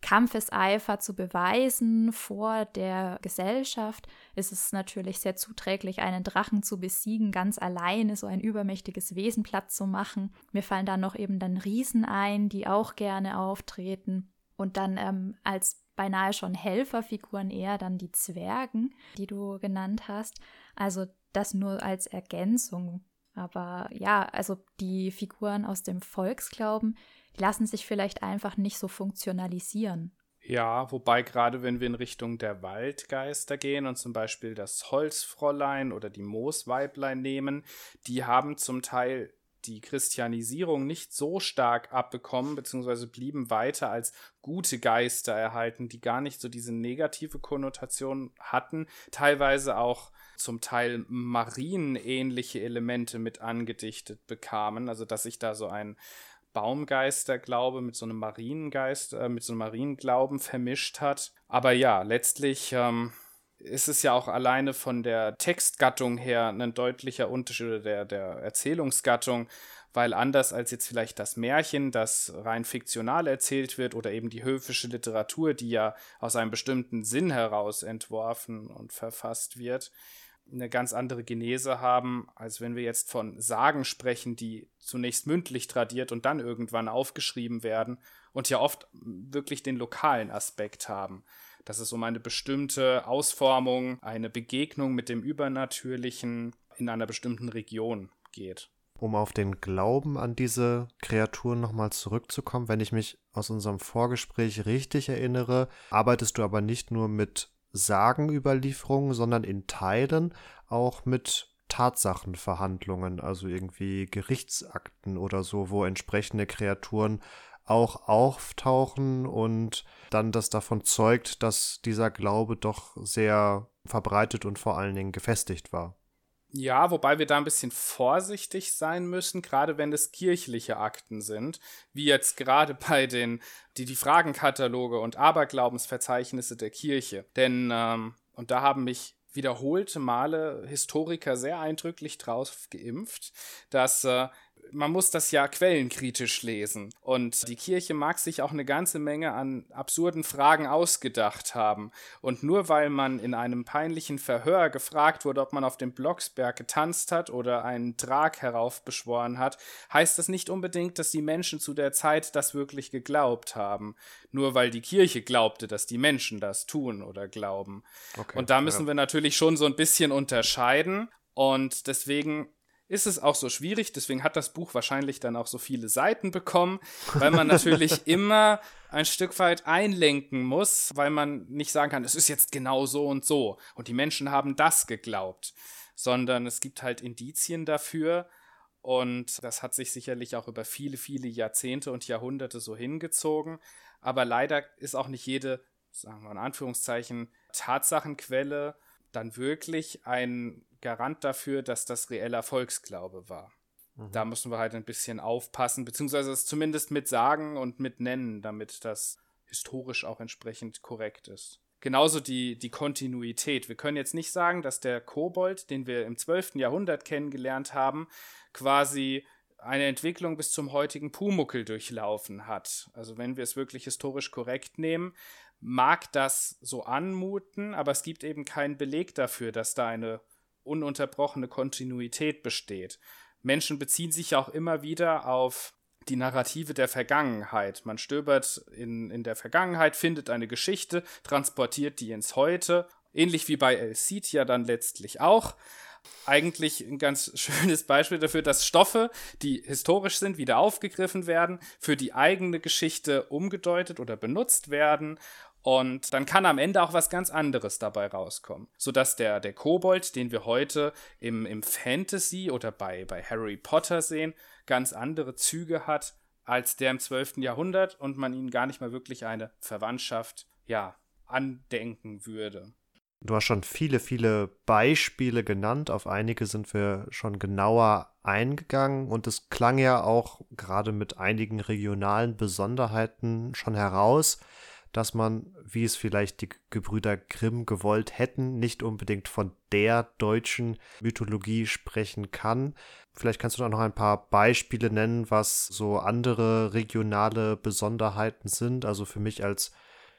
Kampfeseifer zu beweisen vor der Gesellschaft, ist es natürlich sehr zuträglich, einen Drachen zu besiegen, ganz alleine so ein übermächtiges Wesen platt zu machen. Mir fallen da noch eben dann Riesen ein, die auch gerne auftreten. Und dann ähm, als beinahe schon Helferfiguren eher dann die Zwergen, die du genannt hast. Also das nur als Ergänzung. Aber ja, also die Figuren aus dem Volksglauben, die lassen sich vielleicht einfach nicht so funktionalisieren.
Ja, wobei gerade wenn wir in Richtung der Waldgeister gehen und zum Beispiel das Holzfräulein oder die Moosweiblein nehmen, die haben zum Teil die Christianisierung nicht so stark abbekommen, beziehungsweise blieben weiter als gute Geister erhalten, die gar nicht so diese negative Konnotation hatten, teilweise auch zum Teil marienähnliche Elemente mit angedichtet bekamen, also dass sich da so ein Baumgeisterglaube mit so einem Mariengeist, äh, mit so einem Marienglauben vermischt hat. Aber ja, letztlich ähm, ist es ja auch alleine von der Textgattung her ein deutlicher Unterschied oder der, der Erzählungsgattung, weil anders als jetzt vielleicht das Märchen, das rein fiktional erzählt wird, oder eben die höfische Literatur, die ja aus einem bestimmten Sinn heraus entworfen und verfasst wird, eine ganz andere Genese haben, als wenn wir jetzt von Sagen sprechen, die zunächst mündlich tradiert und dann irgendwann aufgeschrieben werden und ja oft wirklich den lokalen Aspekt haben. Dass es um eine bestimmte Ausformung, eine Begegnung mit dem Übernatürlichen in einer bestimmten Region geht.
Um auf den Glauben an diese Kreaturen nochmal zurückzukommen, wenn ich mich aus unserem Vorgespräch richtig erinnere, arbeitest du aber nicht nur mit Sagenüberlieferungen, sondern in Teilen auch mit Tatsachenverhandlungen, also irgendwie Gerichtsakten oder so, wo entsprechende Kreaturen auch auftauchen und dann das davon zeugt, dass dieser Glaube doch sehr verbreitet und vor allen Dingen gefestigt war.
Ja, wobei wir da ein bisschen vorsichtig sein müssen, gerade wenn es kirchliche Akten sind, wie jetzt gerade bei den die, die Fragenkataloge und Aberglaubensverzeichnisse der Kirche. Denn, ähm, und da haben mich wiederholte Male Historiker sehr eindrücklich drauf geimpft, dass äh, man muss das ja quellenkritisch lesen. Und die Kirche mag sich auch eine ganze Menge an absurden Fragen ausgedacht haben. Und nur weil man in einem peinlichen Verhör gefragt wurde, ob man auf dem Blocksberg getanzt hat oder einen Trag heraufbeschworen hat, heißt das nicht unbedingt, dass die Menschen zu der Zeit das wirklich geglaubt haben. Nur weil die Kirche glaubte, dass die Menschen das tun oder glauben. Okay, und da müssen ja. wir natürlich schon so ein bisschen unterscheiden. Und deswegen ist es auch so schwierig. Deswegen hat das Buch wahrscheinlich dann auch so viele Seiten bekommen, weil man natürlich immer ein Stück weit einlenken muss, weil man nicht sagen kann, es ist jetzt genau so und so und die Menschen haben das geglaubt, sondern es gibt halt Indizien dafür und das hat sich sicherlich auch über viele, viele Jahrzehnte und Jahrhunderte so hingezogen. Aber leider ist auch nicht jede, sagen wir in Anführungszeichen, Tatsachenquelle dann wirklich ein Garant dafür, dass das reeller Volksglaube war. Mhm. Da müssen wir halt ein bisschen aufpassen, beziehungsweise es zumindest mit sagen und mit nennen, damit das historisch auch entsprechend korrekt ist. Genauso die, die Kontinuität. Wir können jetzt nicht sagen, dass der Kobold, den wir im 12. Jahrhundert kennengelernt haben, quasi eine Entwicklung bis zum heutigen Pumuckel durchlaufen hat. Also wenn wir es wirklich historisch korrekt nehmen, mag das so anmuten, aber es gibt eben keinen Beleg dafür, dass da eine ununterbrochene Kontinuität besteht. Menschen beziehen sich auch immer wieder auf die Narrative der Vergangenheit. Man stöbert in, in der Vergangenheit, findet eine Geschichte, transportiert die ins Heute. Ähnlich wie bei El Cid ja dann letztlich auch. Eigentlich ein ganz schönes Beispiel dafür, dass Stoffe, die historisch sind, wieder aufgegriffen werden, für die eigene Geschichte umgedeutet oder benutzt werden und dann kann am Ende auch was ganz anderes dabei rauskommen. Sodass der, der Kobold, den wir heute im, im Fantasy oder bei, bei Harry Potter sehen, ganz andere Züge hat als der im 12. Jahrhundert und man ihnen gar nicht mal wirklich eine Verwandtschaft, ja, andenken würde.
Du hast schon viele, viele Beispiele genannt. Auf einige sind wir schon genauer eingegangen und es klang ja auch gerade mit einigen regionalen Besonderheiten schon heraus, dass man, wie es vielleicht die Gebrüder Grimm gewollt hätten, nicht unbedingt von der deutschen Mythologie sprechen kann. Vielleicht kannst du da noch ein paar Beispiele nennen, was so andere regionale Besonderheiten sind. Also für mich als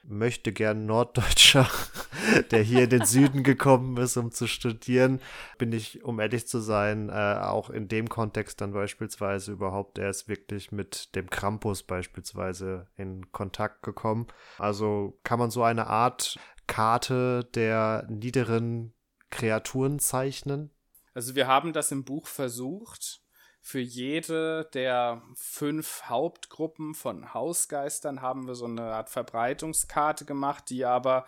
möchte gern Norddeutscher, der hier in den Süden gekommen ist, um zu studieren, bin ich, um ehrlich zu sein, äh, auch in dem Kontext dann beispielsweise überhaupt erst wirklich mit dem Krampus beispielsweise in Kontakt gekommen. Also kann man so eine Art Karte der niederen Kreaturen zeichnen?
Also wir haben das im Buch versucht für jede der fünf Hauptgruppen von Hausgeistern haben wir so eine Art Verbreitungskarte gemacht, die aber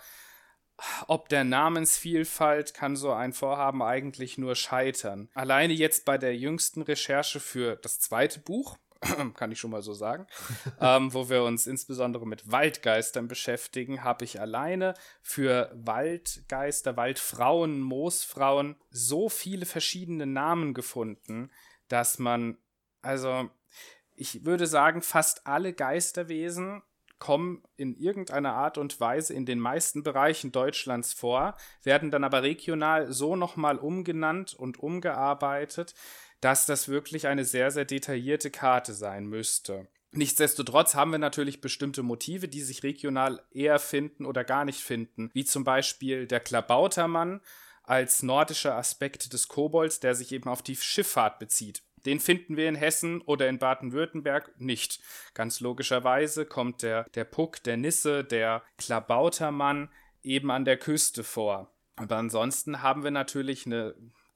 ob der Namensvielfalt kann so ein Vorhaben eigentlich nur scheitern. Alleine jetzt bei der jüngsten Recherche für das zweite Buch, kann ich schon mal so sagen, ähm, wo wir uns insbesondere mit Waldgeistern beschäftigen, habe ich alleine für Waldgeister, Waldfrauen, Moosfrauen so viele verschiedene Namen gefunden, dass man, also ich würde sagen, fast alle Geisterwesen kommen in irgendeiner Art und Weise in den meisten Bereichen Deutschlands vor, werden dann aber regional so nochmal umgenannt und umgearbeitet, dass das wirklich eine sehr, sehr detaillierte Karte sein müsste. Nichtsdestotrotz haben wir natürlich bestimmte Motive, die sich regional eher finden oder gar nicht finden, wie zum Beispiel der Klabautermann als nordischer Aspekt des Kobolds, der sich eben auf die Schifffahrt bezieht. Den finden wir in Hessen oder in Baden-Württemberg nicht. Ganz logischerweise kommt der, der Puck, der Nisse, der Klabautermann eben an der Küste vor. Aber ansonsten haben wir natürlich eine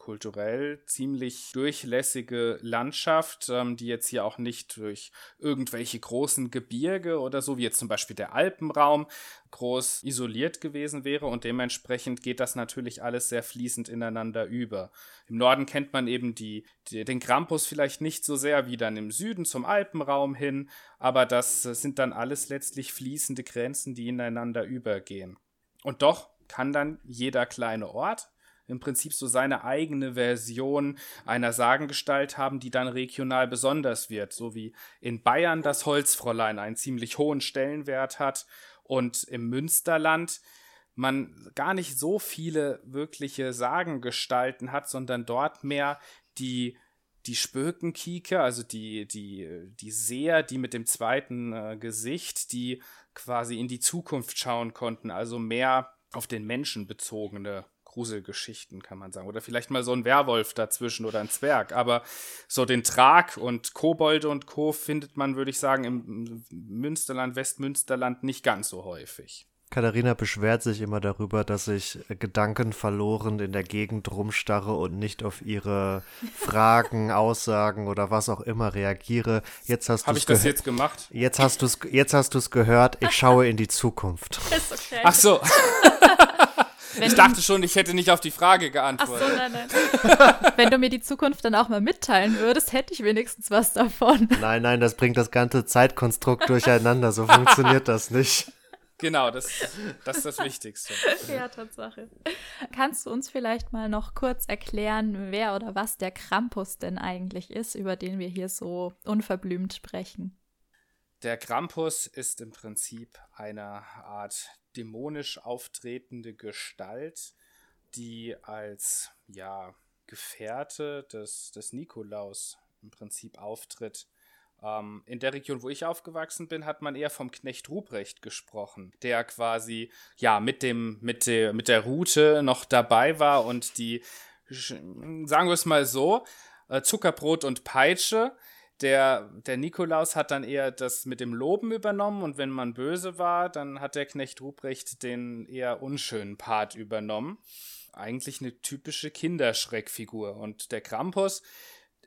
kulturell ziemlich durchlässige Landschaft, ähm, die jetzt hier auch nicht durch irgendwelche großen Gebirge oder so, wie jetzt zum Beispiel der Alpenraum, groß isoliert gewesen wäre und dementsprechend geht das natürlich alles sehr fließend ineinander über. Im Norden kennt man eben die, die, den Krampus vielleicht nicht so sehr wie dann im Süden zum Alpenraum hin, aber das sind dann alles letztlich fließende Grenzen, die ineinander übergehen. Und doch kann dann jeder kleine Ort im Prinzip so seine eigene Version einer Sagengestalt haben, die dann regional besonders wird, so wie in Bayern das Holzfräulein einen ziemlich hohen Stellenwert hat und im Münsterland man gar nicht so viele wirkliche Sagengestalten hat, sondern dort mehr die die Spökenkieker, also die, die, die Seher, die mit dem zweiten äh, Gesicht, die quasi in die Zukunft schauen konnten, also mehr auf den Menschen bezogene Gruselgeschichten, kann man sagen. Oder vielleicht mal so ein Werwolf dazwischen oder ein Zwerg. Aber so den Trag und Kobolde und Co. findet man, würde ich sagen, im Münsterland, Westmünsterland nicht ganz so häufig.
Katharina beschwert sich immer darüber, dass ich Gedanken verloren in der Gegend rumstarre und nicht auf ihre Fragen, Aussagen oder was auch immer reagiere. Jetzt hast du
Habe ich das jetzt gemacht?
Jetzt hast du es jetzt hast du es gehört. Ich schaue in die Zukunft.
Ist okay. Ach so. Wenn ich dachte schon, ich hätte nicht auf die Frage geantwortet. Ach so, nein,
nein. Wenn du mir die Zukunft dann auch mal mitteilen würdest, hätte ich wenigstens was davon.
Nein, nein, das bringt das ganze Zeitkonstrukt durcheinander. So funktioniert das nicht.
Genau, das, das ist das Wichtigste.
ja, Tatsache. Kannst du uns vielleicht mal noch kurz erklären, wer oder was der Krampus denn eigentlich ist, über den wir hier so unverblümt sprechen?
Der Krampus ist im Prinzip eine Art dämonisch auftretende Gestalt, die als ja, Gefährte des, des Nikolaus im Prinzip auftritt. Ähm, in der Region, wo ich aufgewachsen bin, hat man eher vom Knecht Ruprecht gesprochen, der quasi ja mit dem mit der mit der Route noch dabei war und die sagen wir es mal so, äh, Zuckerbrot und Peitsche. Der, der Nikolaus hat dann eher das mit dem Loben übernommen und wenn man böse war, dann hat der Knecht Ruprecht den eher unschönen Part übernommen. Eigentlich eine typische Kinderschreckfigur. Und der Krampus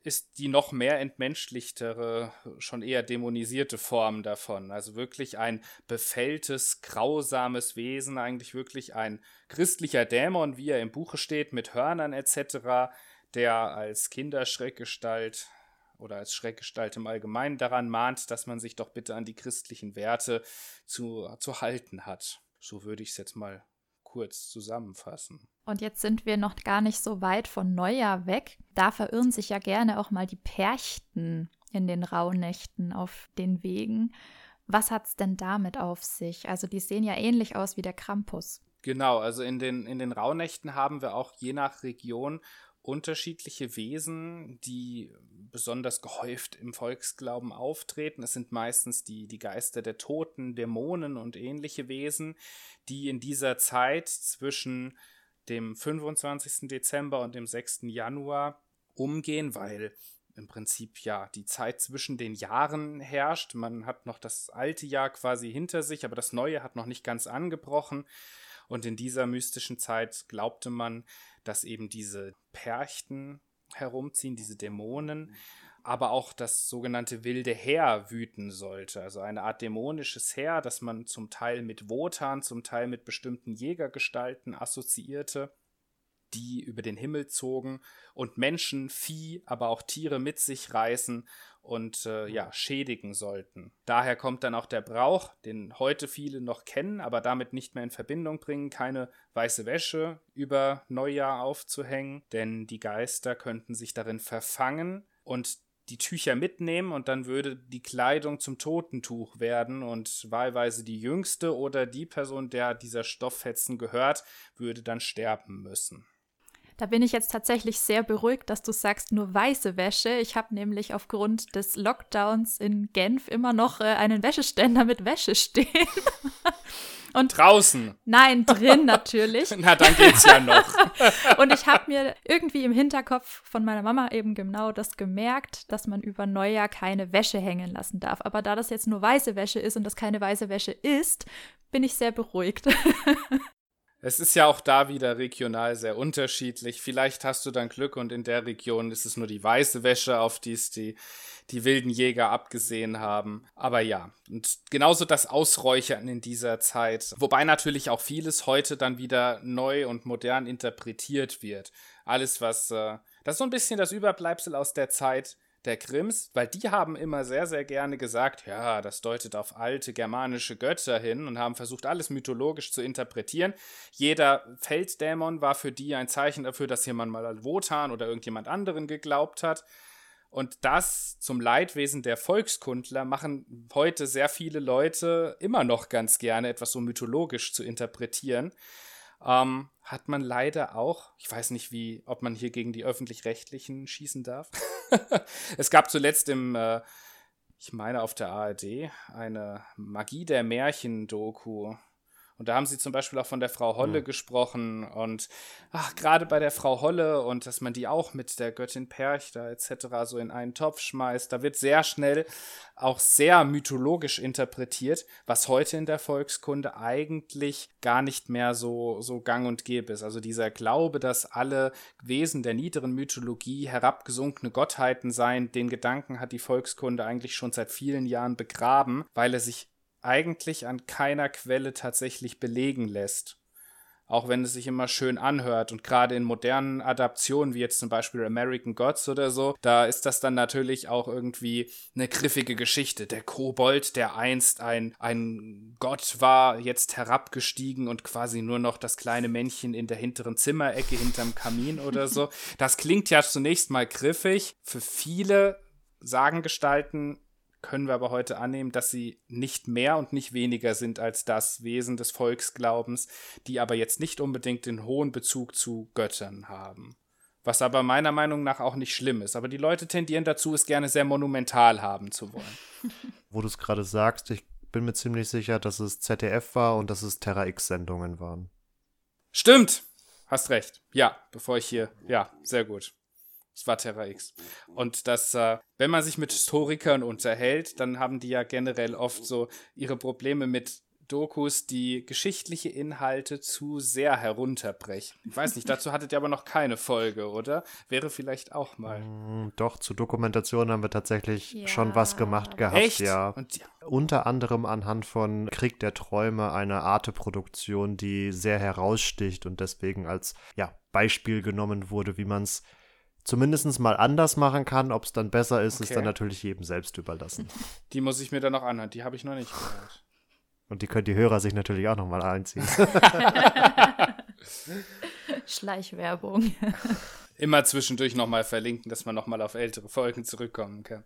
ist die noch mehr entmenschlichtere, schon eher dämonisierte Form davon. Also wirklich ein befälltes, grausames Wesen, eigentlich wirklich ein christlicher Dämon, wie er im Buche steht, mit Hörnern etc., der als Kinderschreckgestalt oder als Schreckgestalt im Allgemeinen daran mahnt, dass man sich doch bitte an die christlichen Werte zu, zu halten hat. So würde ich es jetzt mal kurz zusammenfassen.
Und jetzt sind wir noch gar nicht so weit von Neujahr weg. Da verirren sich ja gerne auch mal die Perchten in den Rauhnächten auf den Wegen. Was hat es denn damit auf sich? Also die sehen ja ähnlich aus wie der Krampus.
Genau, also in den, in den Rauhnächten haben wir auch je nach Region unterschiedliche Wesen, die besonders gehäuft im Volksglauben auftreten. Es sind meistens die, die Geister der Toten, Dämonen und ähnliche Wesen, die in dieser Zeit zwischen dem 25. Dezember und dem 6. Januar umgehen, weil im Prinzip ja die Zeit zwischen den Jahren herrscht. Man hat noch das alte Jahr quasi hinter sich, aber das neue hat noch nicht ganz angebrochen. Und in dieser mystischen Zeit glaubte man, dass eben diese Perchten herumziehen, diese Dämonen, aber auch das sogenannte wilde Heer wüten sollte. Also eine Art dämonisches Heer, das man zum Teil mit Wotan, zum Teil mit bestimmten Jägergestalten assoziierte die über den Himmel zogen und Menschen, Vieh, aber auch Tiere mit sich reißen und äh, ja, schädigen sollten. Daher kommt dann auch der Brauch, den heute viele noch kennen, aber damit nicht mehr in Verbindung bringen, keine weiße Wäsche über Neujahr aufzuhängen, denn die Geister könnten sich darin verfangen und die Tücher mitnehmen und dann würde die Kleidung zum Totentuch werden und wahlweise die jüngste oder die Person, der dieser Stofffetzen gehört, würde dann sterben müssen.
Da bin ich jetzt tatsächlich sehr beruhigt, dass du sagst, nur weiße Wäsche. Ich habe nämlich aufgrund des Lockdowns in Genf immer noch äh, einen Wäscheständer mit Wäsche stehen.
Und draußen.
Nein, drin natürlich.
Na, dann geht's ja noch.
und ich habe mir irgendwie im Hinterkopf von meiner Mama eben genau das gemerkt, dass man über Neujahr keine Wäsche hängen lassen darf. Aber da das jetzt nur weiße Wäsche ist und das keine weiße Wäsche ist, bin ich sehr beruhigt.
Es ist ja auch da wieder regional sehr unterschiedlich. Vielleicht hast du dann Glück und in der Region ist es nur die weiße Wäsche, auf die es die, die wilden Jäger abgesehen haben. Aber ja, und genauso das Ausräuchern in dieser Zeit. Wobei natürlich auch vieles heute dann wieder neu und modern interpretiert wird. Alles, was, äh, das ist so ein bisschen das Überbleibsel aus der Zeit, der Grimms, weil die haben immer sehr, sehr gerne gesagt, ja, das deutet auf alte germanische Götter hin und haben versucht, alles mythologisch zu interpretieren. Jeder Felddämon war für die ein Zeichen dafür, dass jemand mal an Wotan oder irgendjemand anderen geglaubt hat. Und das zum Leidwesen der Volkskundler machen heute sehr viele Leute immer noch ganz gerne, etwas so mythologisch zu interpretieren. Ähm, hat man leider auch, ich weiß nicht, wie, ob man hier gegen die öffentlich-rechtlichen schießen darf. es gab zuletzt im, äh, ich meine auf der ARD, eine Magie der Märchen-Doku und da haben sie zum Beispiel auch von der Frau Holle mhm. gesprochen und ach, gerade bei der Frau Holle und dass man die auch mit der Göttin Perchta etc. so in einen Topf schmeißt, da wird sehr schnell auch sehr mythologisch interpretiert, was heute in der Volkskunde eigentlich gar nicht mehr so, so gang und gäbe ist. Also dieser Glaube, dass alle Wesen der niederen Mythologie herabgesunkene Gottheiten seien, den Gedanken hat die Volkskunde eigentlich schon seit vielen Jahren begraben, weil er sich eigentlich an keiner Quelle tatsächlich belegen lässt. Auch wenn es sich immer schön anhört und gerade in modernen Adaptionen, wie jetzt zum Beispiel American Gods oder so, da ist das dann natürlich auch irgendwie eine griffige Geschichte. Der Kobold, der einst ein, ein Gott war, jetzt herabgestiegen und quasi nur noch das kleine Männchen in der hinteren Zimmerecke hinterm Kamin oder so. Das klingt ja zunächst mal griffig. Für viele Sagengestalten können wir aber heute annehmen, dass sie nicht mehr und nicht weniger sind als das Wesen des Volksglaubens, die aber jetzt nicht unbedingt den hohen Bezug zu Göttern haben. Was aber meiner Meinung nach auch nicht schlimm ist. Aber die Leute tendieren dazu, es gerne sehr monumental haben zu wollen.
Wo du es gerade sagst, ich bin mir ziemlich sicher, dass es ZDF war und dass es Terra X-Sendungen waren.
Stimmt! Hast recht. Ja, bevor ich hier. Ja, sehr gut. Es war Terra X. Und das, äh, wenn man sich mit Historikern unterhält, dann haben die ja generell oft so ihre Probleme mit Dokus, die geschichtliche Inhalte zu sehr herunterbrechen. Ich weiß nicht, dazu hattet ihr aber noch keine Folge, oder? Wäre vielleicht auch mal.
Mm, doch, zu Dokumentation haben wir tatsächlich ja. schon was gemacht gehabt,
Echt?
ja.
Und, ja.
Unter anderem anhand von Krieg der Träume, eine Arte-Produktion, die sehr heraussticht und deswegen als ja, Beispiel genommen wurde, wie man es zumindest mal anders machen kann. Ob es dann besser ist, okay. ist dann natürlich jedem selbst überlassen.
Die muss ich mir dann noch anhören. Die habe ich noch nicht gehört.
Und die können die Hörer sich natürlich auch nochmal einziehen.
Schleichwerbung.
Immer zwischendurch nochmal verlinken, dass man nochmal auf ältere Folgen zurückkommen kann.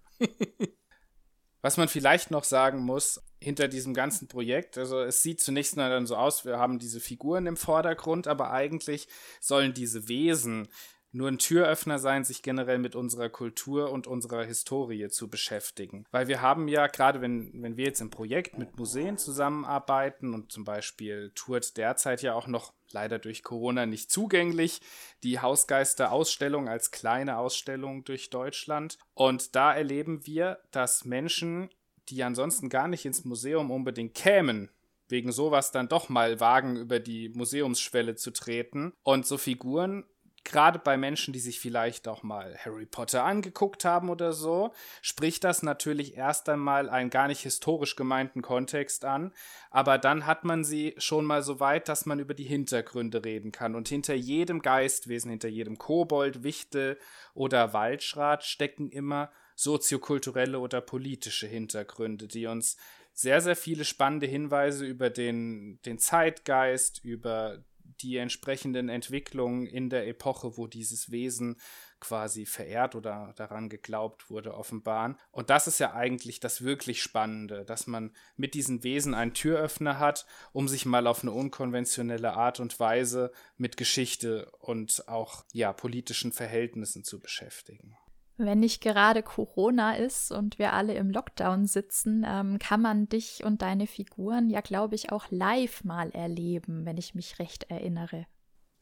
Was man vielleicht noch sagen muss, hinter diesem ganzen Projekt, also es sieht zunächst mal dann so aus, wir haben diese Figuren im Vordergrund, aber eigentlich sollen diese Wesen nur ein Türöffner sein, sich generell mit unserer Kultur und unserer Historie zu beschäftigen. Weil wir haben ja, gerade wenn, wenn wir jetzt im Projekt mit Museen zusammenarbeiten und zum Beispiel tourt derzeit ja auch noch leider durch Corona nicht zugänglich, die Hausgeister-Ausstellung als kleine Ausstellung durch Deutschland. Und da erleben wir, dass Menschen, die ansonsten gar nicht ins Museum unbedingt kämen, wegen sowas dann doch mal wagen, über die Museumsschwelle zu treten. Und so Figuren gerade bei Menschen, die sich vielleicht auch mal Harry Potter angeguckt haben oder so, spricht das natürlich erst einmal einen gar nicht historisch gemeinten Kontext an, aber dann hat man sie schon mal so weit, dass man über die Hintergründe reden kann. Und hinter jedem Geistwesen, hinter jedem Kobold, Wichtel oder Waldschrat stecken immer soziokulturelle oder politische Hintergründe, die uns sehr, sehr viele spannende Hinweise über den, den Zeitgeist, über die entsprechenden Entwicklungen in der Epoche, wo dieses Wesen quasi verehrt oder daran geglaubt wurde, offenbaren. Und das ist ja eigentlich das wirklich Spannende, dass man mit diesen Wesen einen Türöffner hat, um sich mal auf eine unkonventionelle Art und Weise mit Geschichte und auch ja politischen Verhältnissen zu beschäftigen.
Wenn nicht gerade Corona ist und wir alle im Lockdown sitzen, ähm, kann man dich und deine Figuren ja, glaube ich, auch live mal erleben, wenn ich mich recht erinnere.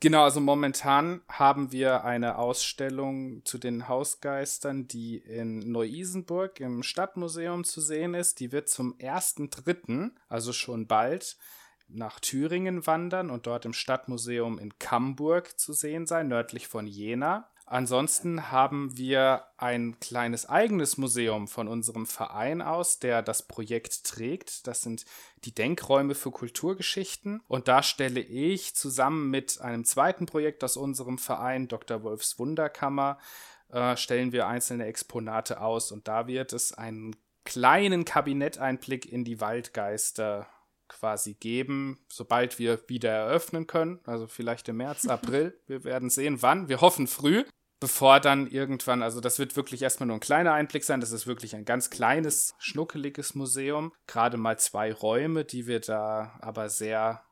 Genau, also momentan haben wir eine Ausstellung zu den Hausgeistern, die in Neu-Isenburg im Stadtmuseum zu sehen ist. Die wird zum 1.3., also schon bald, nach Thüringen wandern und dort im Stadtmuseum in Camburg zu sehen sein, nördlich von Jena. Ansonsten haben wir ein kleines eigenes Museum von unserem Verein aus, der das Projekt trägt. Das sind die Denkräume für Kulturgeschichten. Und da stelle ich zusammen mit einem zweiten Projekt aus unserem Verein, Dr. Wolfs Wunderkammer, äh, stellen wir einzelne Exponate aus. Und da wird es einen kleinen Kabinetteinblick in die Waldgeister quasi geben, sobald wir wieder eröffnen können. Also vielleicht im März, April. Wir werden sehen, wann. Wir hoffen früh. Bevor dann irgendwann, also das wird wirklich erstmal nur ein kleiner Einblick sein. Das ist wirklich ein ganz kleines, schnuckeliges Museum. Gerade mal zwei Räume, die wir da aber sehr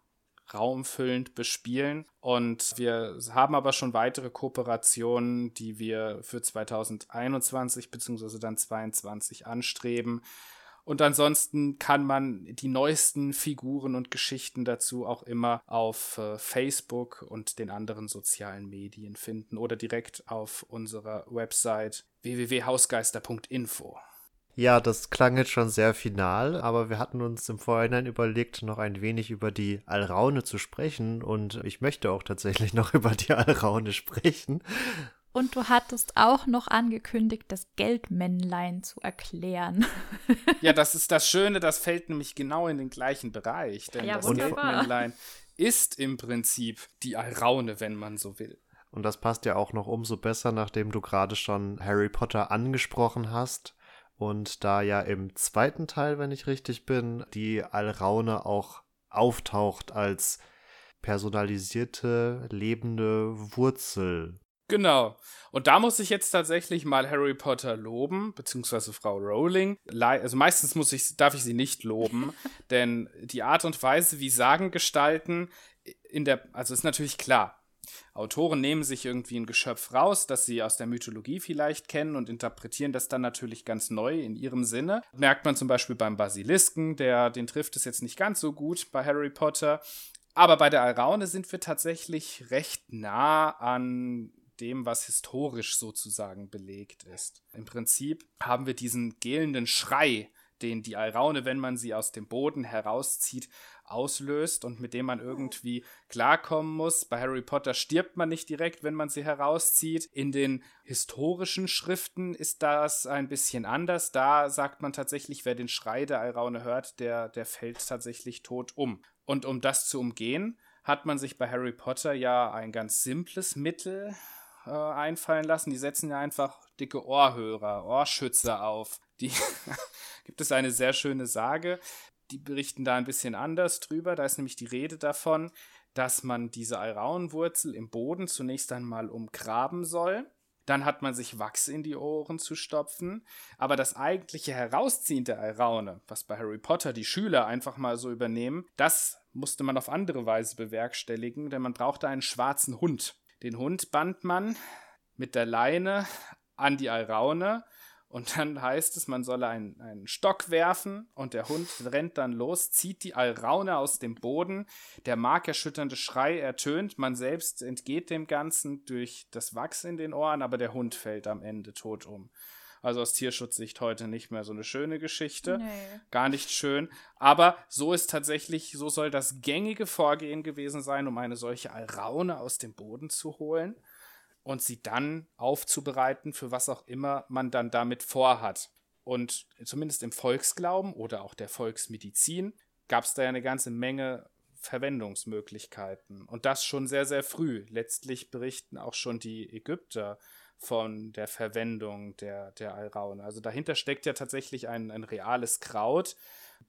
raumfüllend bespielen. Und wir haben aber schon weitere Kooperationen, die wir für 2021 bzw. dann 2022 anstreben. Und ansonsten kann man die neuesten Figuren und Geschichten dazu auch immer auf äh, Facebook und den anderen sozialen Medien finden oder direkt auf unserer Website www.hausgeister.info.
Ja, das klang jetzt schon sehr final, aber wir hatten uns im Vorhinein überlegt, noch ein wenig über die Alraune zu sprechen und ich möchte auch tatsächlich noch über die Alraune sprechen.
Und du hattest auch noch angekündigt, das Geldmännlein zu erklären.
ja, das ist das Schöne, das fällt nämlich genau in den gleichen Bereich. Denn ja, das wunderbar. Geldmännlein ist im Prinzip die Alraune, wenn man so will.
Und das passt ja auch noch umso besser, nachdem du gerade schon Harry Potter angesprochen hast. Und da ja im zweiten Teil, wenn ich richtig bin, die Alraune auch auftaucht als personalisierte, lebende Wurzel
Genau. Und da muss ich jetzt tatsächlich mal Harry Potter loben, beziehungsweise Frau Rowling. Also meistens muss ich, darf ich sie nicht loben, denn die Art und Weise, wie Sagen gestalten, in der, also ist natürlich klar. Autoren nehmen sich irgendwie ein Geschöpf raus, das sie aus der Mythologie vielleicht kennen und interpretieren das dann natürlich ganz neu in ihrem Sinne. Merkt man zum Beispiel beim Basilisken, der, den trifft es jetzt nicht ganz so gut bei Harry Potter. Aber bei der Alraune sind wir tatsächlich recht nah an dem, was historisch sozusagen belegt ist. Im Prinzip haben wir diesen gelenden Schrei, den die Alraune, wenn man sie aus dem Boden herauszieht, auslöst und mit dem man irgendwie klarkommen muss. Bei Harry Potter stirbt man nicht direkt, wenn man sie herauszieht. In den historischen Schriften ist das ein bisschen anders. Da sagt man tatsächlich, wer den Schrei der Alraune hört, der, der fällt tatsächlich tot um. Und um das zu umgehen, hat man sich bei Harry Potter ja ein ganz simples Mittel äh, einfallen lassen. Die setzen ja einfach dicke Ohrhörer, Ohrschützer auf. Die gibt es eine sehr schöne Sage, die berichten da ein bisschen anders drüber. Da ist nämlich die Rede davon, dass man diese Alraunenwurzel im Boden zunächst einmal umgraben soll. Dann hat man sich Wachs in die Ohren zu stopfen. Aber das eigentliche Herausziehen der Alraune, was bei Harry Potter die Schüler einfach mal so übernehmen, das musste man auf andere Weise bewerkstelligen, denn man brauchte einen schwarzen Hund. Den Hund band man mit der Leine an die Alraune und dann heißt es, man solle einen, einen Stock werfen und der Hund rennt dann los, zieht die Alraune aus dem Boden. Der markerschütternde Schrei ertönt. Man selbst entgeht dem Ganzen durch das Wachs in den Ohren, aber der Hund fällt am Ende tot um. Also aus Tierschutzsicht heute nicht mehr so eine schöne Geschichte. Nee. Gar nicht schön. Aber so ist tatsächlich, so soll das gängige Vorgehen gewesen sein, um eine solche Alraune aus dem Boden zu holen und sie dann aufzubereiten, für was auch immer man dann damit vorhat. Und zumindest im Volksglauben oder auch der Volksmedizin gab es da ja eine ganze Menge Verwendungsmöglichkeiten. Und das schon sehr, sehr früh. Letztlich berichten auch schon die Ägypter von der Verwendung der, der Alraune. Also dahinter steckt ja tatsächlich ein, ein reales Kraut.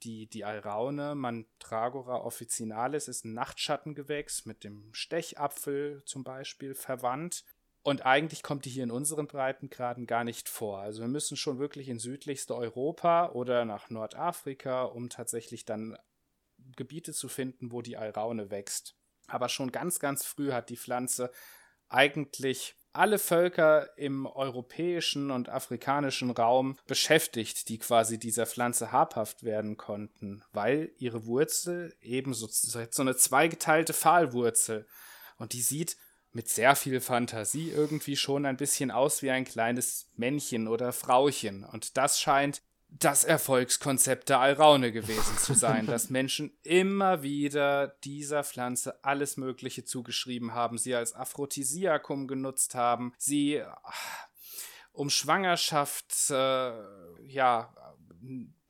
Die, die Alraune, Mandragora officinalis, ist ein Nachtschattengewächs mit dem Stechapfel zum Beispiel verwandt. Und eigentlich kommt die hier in unseren Breitengraden gar nicht vor. Also wir müssen schon wirklich in südlichste Europa oder nach Nordafrika, um tatsächlich dann Gebiete zu finden, wo die Alraune wächst. Aber schon ganz, ganz früh hat die Pflanze eigentlich alle Völker im europäischen und afrikanischen Raum beschäftigt, die quasi dieser Pflanze habhaft werden konnten, weil ihre Wurzel eben so, so eine zweigeteilte Pfahlwurzel. Und die sieht mit sehr viel Fantasie irgendwie schon ein bisschen aus wie ein kleines Männchen oder Frauchen. Und das scheint das Erfolgskonzept der Alraune gewesen zu sein, dass Menschen immer wieder dieser Pflanze alles Mögliche zugeschrieben haben, sie als Aphrodisiakum genutzt haben, sie um Schwangerschaft äh, ja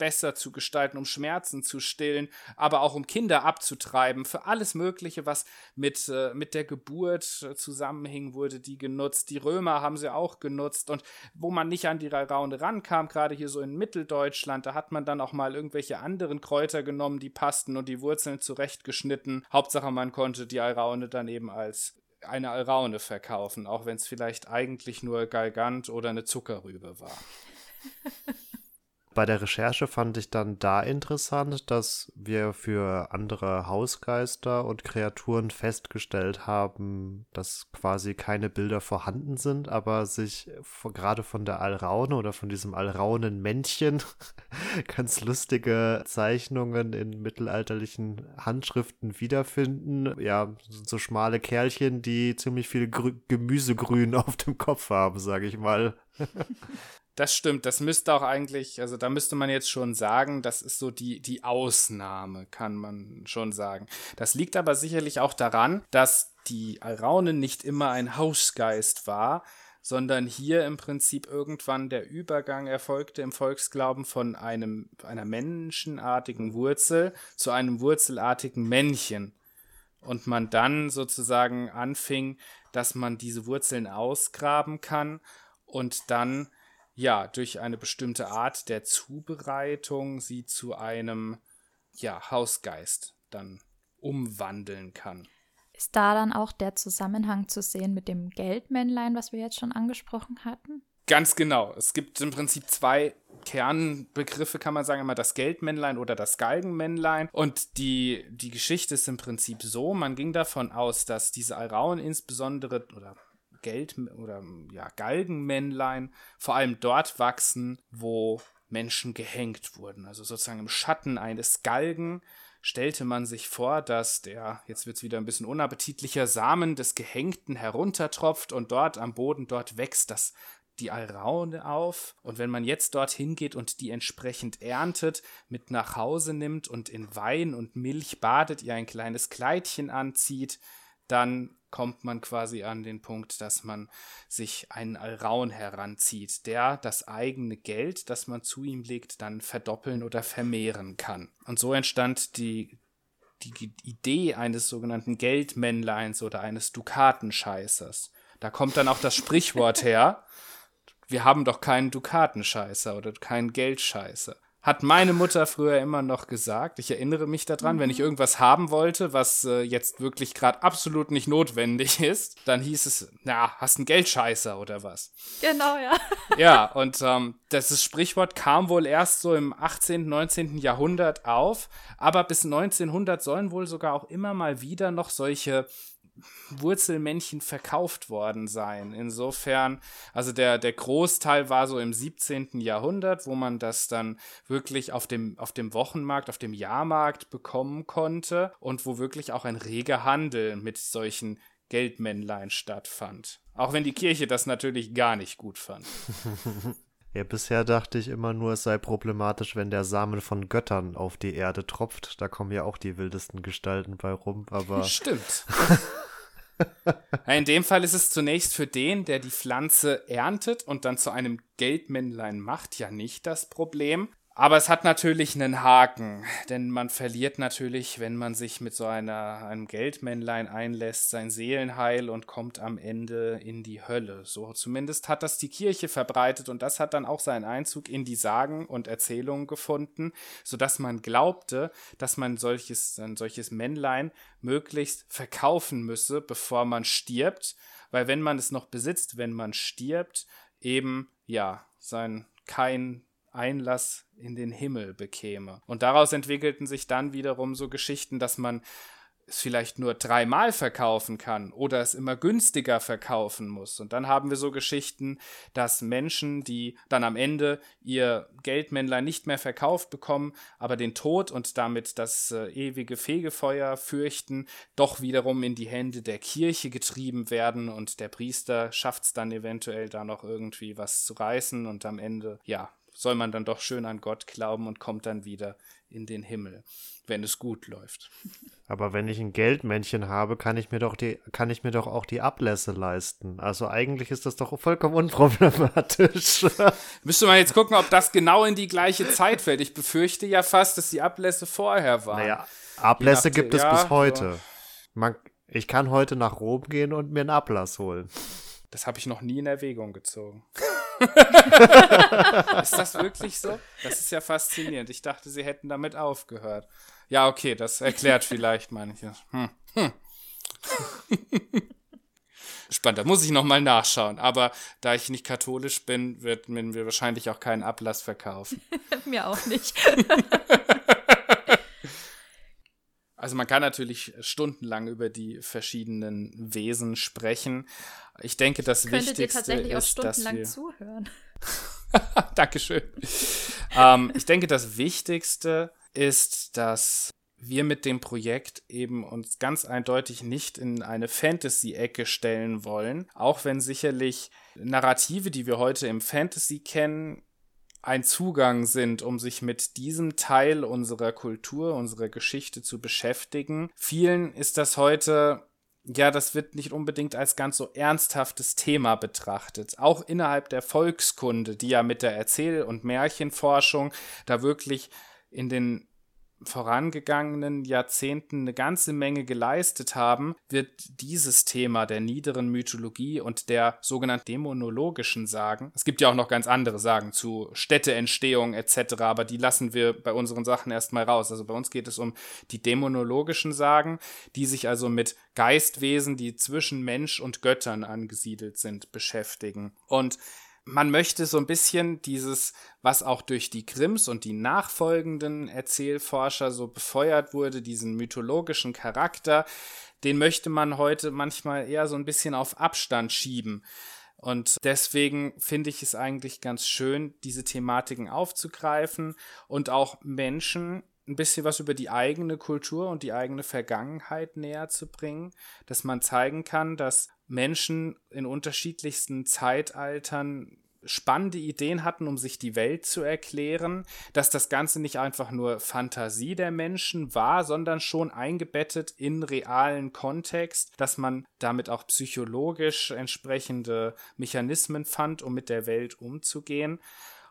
besser zu gestalten, um Schmerzen zu stillen, aber auch um Kinder abzutreiben. Für alles Mögliche, was mit, äh, mit der Geburt äh, zusammenhing, wurde die genutzt. Die Römer haben sie auch genutzt. Und wo man nicht an die Raune rankam, gerade hier so in Mitteldeutschland, da hat man dann auch mal irgendwelche anderen Kräuter genommen, die passten und die Wurzeln zurechtgeschnitten. Hauptsache, man konnte die Alraune dann eben als eine Alraune verkaufen, auch wenn es vielleicht eigentlich nur Galgant oder eine Zuckerrübe war.
Bei der Recherche fand ich dann da interessant, dass wir für andere Hausgeister und Kreaturen festgestellt haben, dass quasi keine Bilder vorhanden sind, aber sich gerade von der Alraune oder von diesem Alraunen-Männchen ganz lustige Zeichnungen in mittelalterlichen Handschriften wiederfinden. Ja, so schmale Kerlchen, die ziemlich viel Grü Gemüsegrün auf dem Kopf haben, sage ich mal.
Das stimmt, das müsste auch eigentlich, also da müsste man jetzt schon sagen, das ist so die, die Ausnahme, kann man schon sagen. Das liegt aber sicherlich auch daran, dass die Alraune nicht immer ein Hausgeist war, sondern hier im Prinzip irgendwann der Übergang erfolgte im Volksglauben von einem, einer menschenartigen Wurzel zu einem wurzelartigen Männchen. Und man dann sozusagen anfing, dass man diese Wurzeln ausgraben kann und dann ja, durch eine bestimmte Art der Zubereitung sie zu einem ja, Hausgeist dann umwandeln kann.
Ist da dann auch der Zusammenhang zu sehen mit dem Geldmännlein, was wir jetzt schon angesprochen hatten?
Ganz genau. Es gibt im Prinzip zwei Kernbegriffe, kann man sagen, immer das Geldmännlein oder das Galgenmännlein. Und die, die Geschichte ist im Prinzip so, man ging davon aus, dass diese Alrauen insbesondere oder Geld- oder ja, Galgenmännlein vor allem dort wachsen, wo Menschen gehängt wurden. Also sozusagen im Schatten eines Galgen stellte man sich vor, dass der, jetzt wird es wieder ein bisschen unappetitlicher, Samen des Gehängten heruntertropft und dort am Boden, dort wächst das die Alraune auf. Und wenn man jetzt dorthin geht und die entsprechend erntet, mit nach Hause nimmt und in Wein und Milch badet, ihr ein kleines Kleidchen anzieht, dann kommt man quasi an den Punkt, dass man sich einen Alraun heranzieht, der das eigene Geld, das man zu ihm legt, dann verdoppeln oder vermehren kann. Und so entstand die, die Idee eines sogenannten Geldmännleins oder eines Dukatenscheißers. Da kommt dann auch das Sprichwort her. Wir haben doch keinen Dukatenscheißer oder keinen Geldscheißer hat meine Mutter früher immer noch gesagt. Ich erinnere mich daran, mhm. wenn ich mhm. irgendwas haben wollte, was äh, jetzt wirklich gerade absolut nicht notwendig ist, dann hieß es, na, hast einen Geldscheißer oder was?
Genau, ja.
ja, und ähm, das Sprichwort kam wohl erst so im 18., 19. Jahrhundert auf, aber bis 1900 sollen wohl sogar auch immer mal wieder noch solche Wurzelmännchen verkauft worden sein. Insofern, also der, der Großteil war so im 17. Jahrhundert, wo man das dann wirklich auf dem, auf dem Wochenmarkt, auf dem Jahrmarkt bekommen konnte und wo wirklich auch ein reger Handel mit solchen Geldmännlein stattfand. Auch wenn die Kirche das natürlich gar nicht gut fand.
Ja, bisher dachte ich immer nur, es sei problematisch, wenn der Samen von Göttern auf die Erde tropft. Da kommen ja auch die wildesten Gestalten bei rum, aber.
Stimmt. In dem Fall ist es zunächst für den, der die Pflanze erntet und dann zu einem Geldmännlein macht, ja nicht das Problem. Aber es hat natürlich einen Haken, denn man verliert natürlich, wenn man sich mit so einer, einem Geldmännlein einlässt, sein Seelenheil und kommt am Ende in die Hölle. So zumindest hat das die Kirche verbreitet und das hat dann auch seinen Einzug in die Sagen und Erzählungen gefunden, sodass man glaubte, dass man solches, ein solches Männlein möglichst verkaufen müsse, bevor man stirbt, weil wenn man es noch besitzt, wenn man stirbt, eben, ja, sein kein Einlass in den Himmel bekäme. Und daraus entwickelten sich dann wiederum so Geschichten, dass man es vielleicht nur dreimal verkaufen kann oder es immer günstiger verkaufen muss. Und dann haben wir so Geschichten, dass Menschen, die dann am Ende ihr Geldmännlein nicht mehr verkauft bekommen, aber den Tod und damit das äh, ewige Fegefeuer fürchten, doch wiederum in die Hände der Kirche getrieben werden und der Priester schafft es dann eventuell da noch irgendwie was zu reißen und am Ende, ja, soll man dann doch schön an Gott glauben und kommt dann wieder in den Himmel, wenn es gut läuft.
Aber wenn ich ein Geldmännchen habe, kann ich mir doch die, kann ich mir doch auch die Ablässe leisten. Also eigentlich ist das doch vollkommen unproblematisch.
Müsste man jetzt gucken, ob das genau in die gleiche Zeit fällt. Ich befürchte ja fast, dass die Ablässe vorher waren. Naja,
Ablässe gibt es ja, bis heute. Man, ich kann heute nach Rom gehen und mir einen Ablass holen.
Das habe ich noch nie in Erwägung gezogen. ist das wirklich so? Das ist ja faszinierend. Ich dachte, sie hätten damit aufgehört. Ja, okay, das erklärt vielleicht manches. Hm. Hm. Spannend, da muss ich nochmal nachschauen. Aber da ich nicht katholisch bin, wird mir wahrscheinlich auch keinen Ablass verkaufen.
mir auch nicht.
Also man kann natürlich stundenlang über die verschiedenen Wesen sprechen. Ich denke, das Könntet Wichtigste ihr tatsächlich ist, auch stundenlang dass wir zuhören. Dankeschön. ähm, ich denke, das Wichtigste ist, dass wir mit dem Projekt eben uns ganz eindeutig nicht in eine Fantasy-Ecke stellen wollen, auch wenn sicherlich Narrative, die wir heute im Fantasy kennen, ein Zugang sind, um sich mit diesem Teil unserer Kultur, unserer Geschichte zu beschäftigen. Vielen ist das heute ja, das wird nicht unbedingt als ganz so ernsthaftes Thema betrachtet. Auch innerhalb der Volkskunde, die ja mit der Erzähl- und Märchenforschung da wirklich in den vorangegangenen Jahrzehnten eine ganze Menge geleistet haben, wird dieses Thema der niederen Mythologie und der sogenannten dämonologischen Sagen, es gibt ja auch noch ganz andere Sagen zu Städteentstehung etc., aber die lassen wir bei unseren Sachen erstmal raus. Also bei uns geht es um die dämonologischen Sagen, die sich also mit Geistwesen, die zwischen Mensch und Göttern angesiedelt sind, beschäftigen. Und man möchte so ein bisschen dieses, was auch durch die Grimms und die nachfolgenden Erzählforscher so befeuert wurde, diesen mythologischen Charakter, den möchte man heute manchmal eher so ein bisschen auf Abstand schieben. Und deswegen finde ich es eigentlich ganz schön, diese Thematiken aufzugreifen und auch Menschen ein bisschen was über die eigene Kultur und die eigene Vergangenheit näher zu bringen, dass man zeigen kann, dass Menschen in unterschiedlichsten Zeitaltern spannende Ideen hatten, um sich die Welt zu erklären, dass das Ganze nicht einfach nur Fantasie der Menschen war, sondern schon eingebettet in realen Kontext, dass man damit auch psychologisch entsprechende Mechanismen fand, um mit der Welt umzugehen.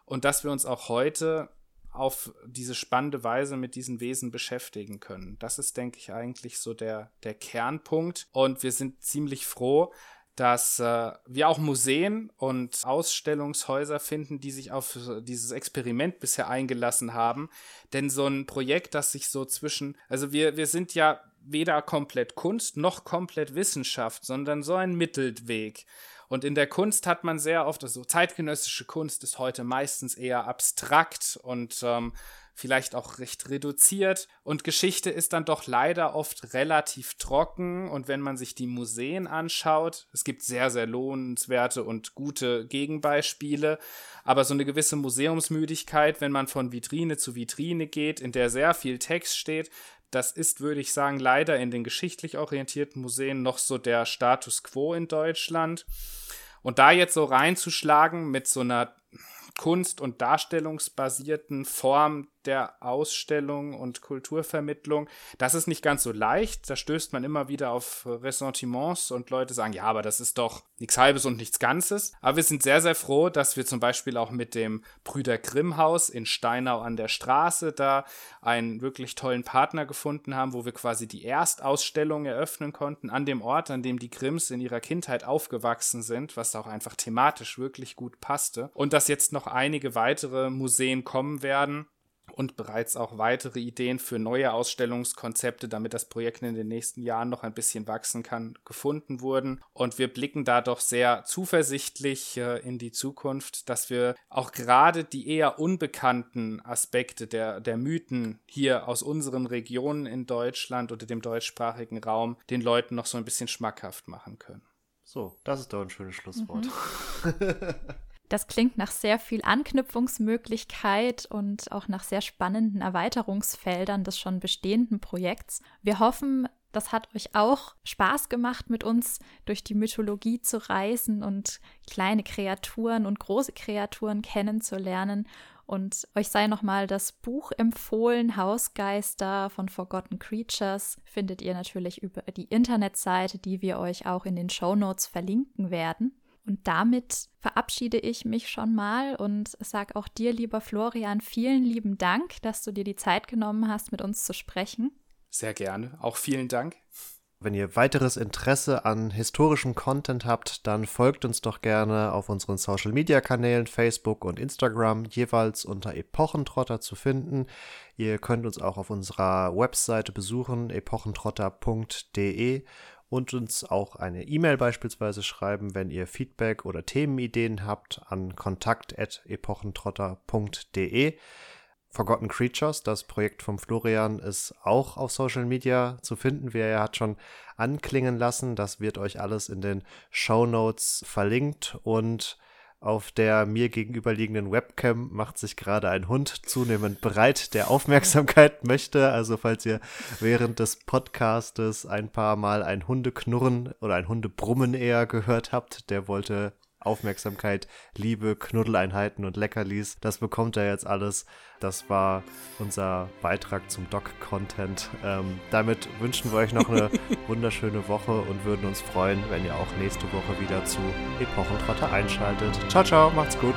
Und dass wir uns auch heute auf diese spannende Weise mit diesen Wesen beschäftigen können. Das ist, denke ich, eigentlich so der, der Kernpunkt. Und wir sind ziemlich froh, dass äh, wir auch Museen und Ausstellungshäuser finden, die sich auf dieses Experiment bisher eingelassen haben. Denn so ein Projekt, das sich so zwischen, also wir, wir sind ja weder komplett Kunst noch komplett Wissenschaft, sondern so ein Mittelweg. Und in der Kunst hat man sehr oft, also zeitgenössische Kunst ist heute meistens eher abstrakt und ähm, vielleicht auch recht reduziert. Und Geschichte ist dann doch leider oft relativ trocken. Und wenn man sich die Museen anschaut, es gibt sehr, sehr lohnenswerte und gute Gegenbeispiele. Aber so eine gewisse Museumsmüdigkeit, wenn man von Vitrine zu Vitrine geht, in der sehr viel Text steht, das ist, würde ich sagen, leider in den geschichtlich orientierten Museen noch so der Status quo in Deutschland. Und da jetzt so reinzuschlagen mit so einer kunst- und darstellungsbasierten Form der Ausstellung und Kulturvermittlung. Das ist nicht ganz so leicht. Da stößt man immer wieder auf Ressentiments und Leute sagen, ja, aber das ist doch nichts Halbes und nichts Ganzes. Aber wir sind sehr, sehr froh, dass wir zum Beispiel auch mit dem Brüder Grimm Haus in Steinau an der Straße da einen wirklich tollen Partner gefunden haben, wo wir quasi die Erstausstellung eröffnen konnten an dem Ort, an dem die Grimms in ihrer Kindheit aufgewachsen sind, was auch einfach thematisch wirklich gut passte. Und dass jetzt noch einige weitere Museen kommen werden und bereits auch weitere Ideen für neue Ausstellungskonzepte, damit das Projekt in den nächsten Jahren noch ein bisschen wachsen kann, gefunden wurden. Und wir blicken da doch sehr zuversichtlich äh, in die Zukunft, dass wir auch gerade die eher unbekannten Aspekte der, der Mythen hier aus unseren Regionen in Deutschland oder dem deutschsprachigen Raum den Leuten noch so ein bisschen schmackhaft machen können.
So, das ist doch ein schönes Schlusswort.
Mhm. Das klingt nach sehr viel Anknüpfungsmöglichkeit und auch nach sehr spannenden Erweiterungsfeldern des schon bestehenden Projekts. Wir hoffen, das hat euch auch Spaß gemacht, mit uns durch die Mythologie zu reisen und kleine Kreaturen und große Kreaturen kennenzulernen. Und euch sei nochmal das Buch empfohlen, Hausgeister von Forgotten Creatures, findet ihr natürlich über die Internetseite, die wir euch auch in den Show Notes verlinken werden. Und damit verabschiede ich mich schon mal und sage auch dir, lieber Florian, vielen lieben Dank, dass du dir die Zeit genommen hast, mit uns zu sprechen.
Sehr gerne. Auch vielen Dank.
Wenn ihr weiteres Interesse an historischem Content habt, dann folgt uns doch gerne auf unseren Social Media Kanälen Facebook und Instagram, jeweils unter Epochentrotter zu finden. Ihr könnt uns auch auf unserer Webseite besuchen, epochentrotter.de und uns auch eine E-Mail beispielsweise schreiben, wenn ihr Feedback oder Themenideen habt an kontakt.epochentrotter.de. Forgotten Creatures, das Projekt von Florian, ist auch auf Social Media zu finden, wie er hat schon anklingen lassen. Das wird euch alles in den Show Notes verlinkt und auf der mir gegenüberliegenden Webcam macht sich gerade ein Hund zunehmend bereit, der Aufmerksamkeit möchte. Also falls ihr während des Podcastes ein paar Mal ein Hundeknurren oder ein Hundebrummen eher gehört habt, der wollte Aufmerksamkeit, Liebe, Knuddeleinheiten und Leckerlis. Das bekommt er jetzt alles. Das war unser Beitrag zum Doc-Content. Ähm, damit wünschen wir euch noch eine wunderschöne Woche und würden uns freuen, wenn ihr auch nächste Woche wieder zu Epochentrotter einschaltet. Ciao, ciao, macht's gut.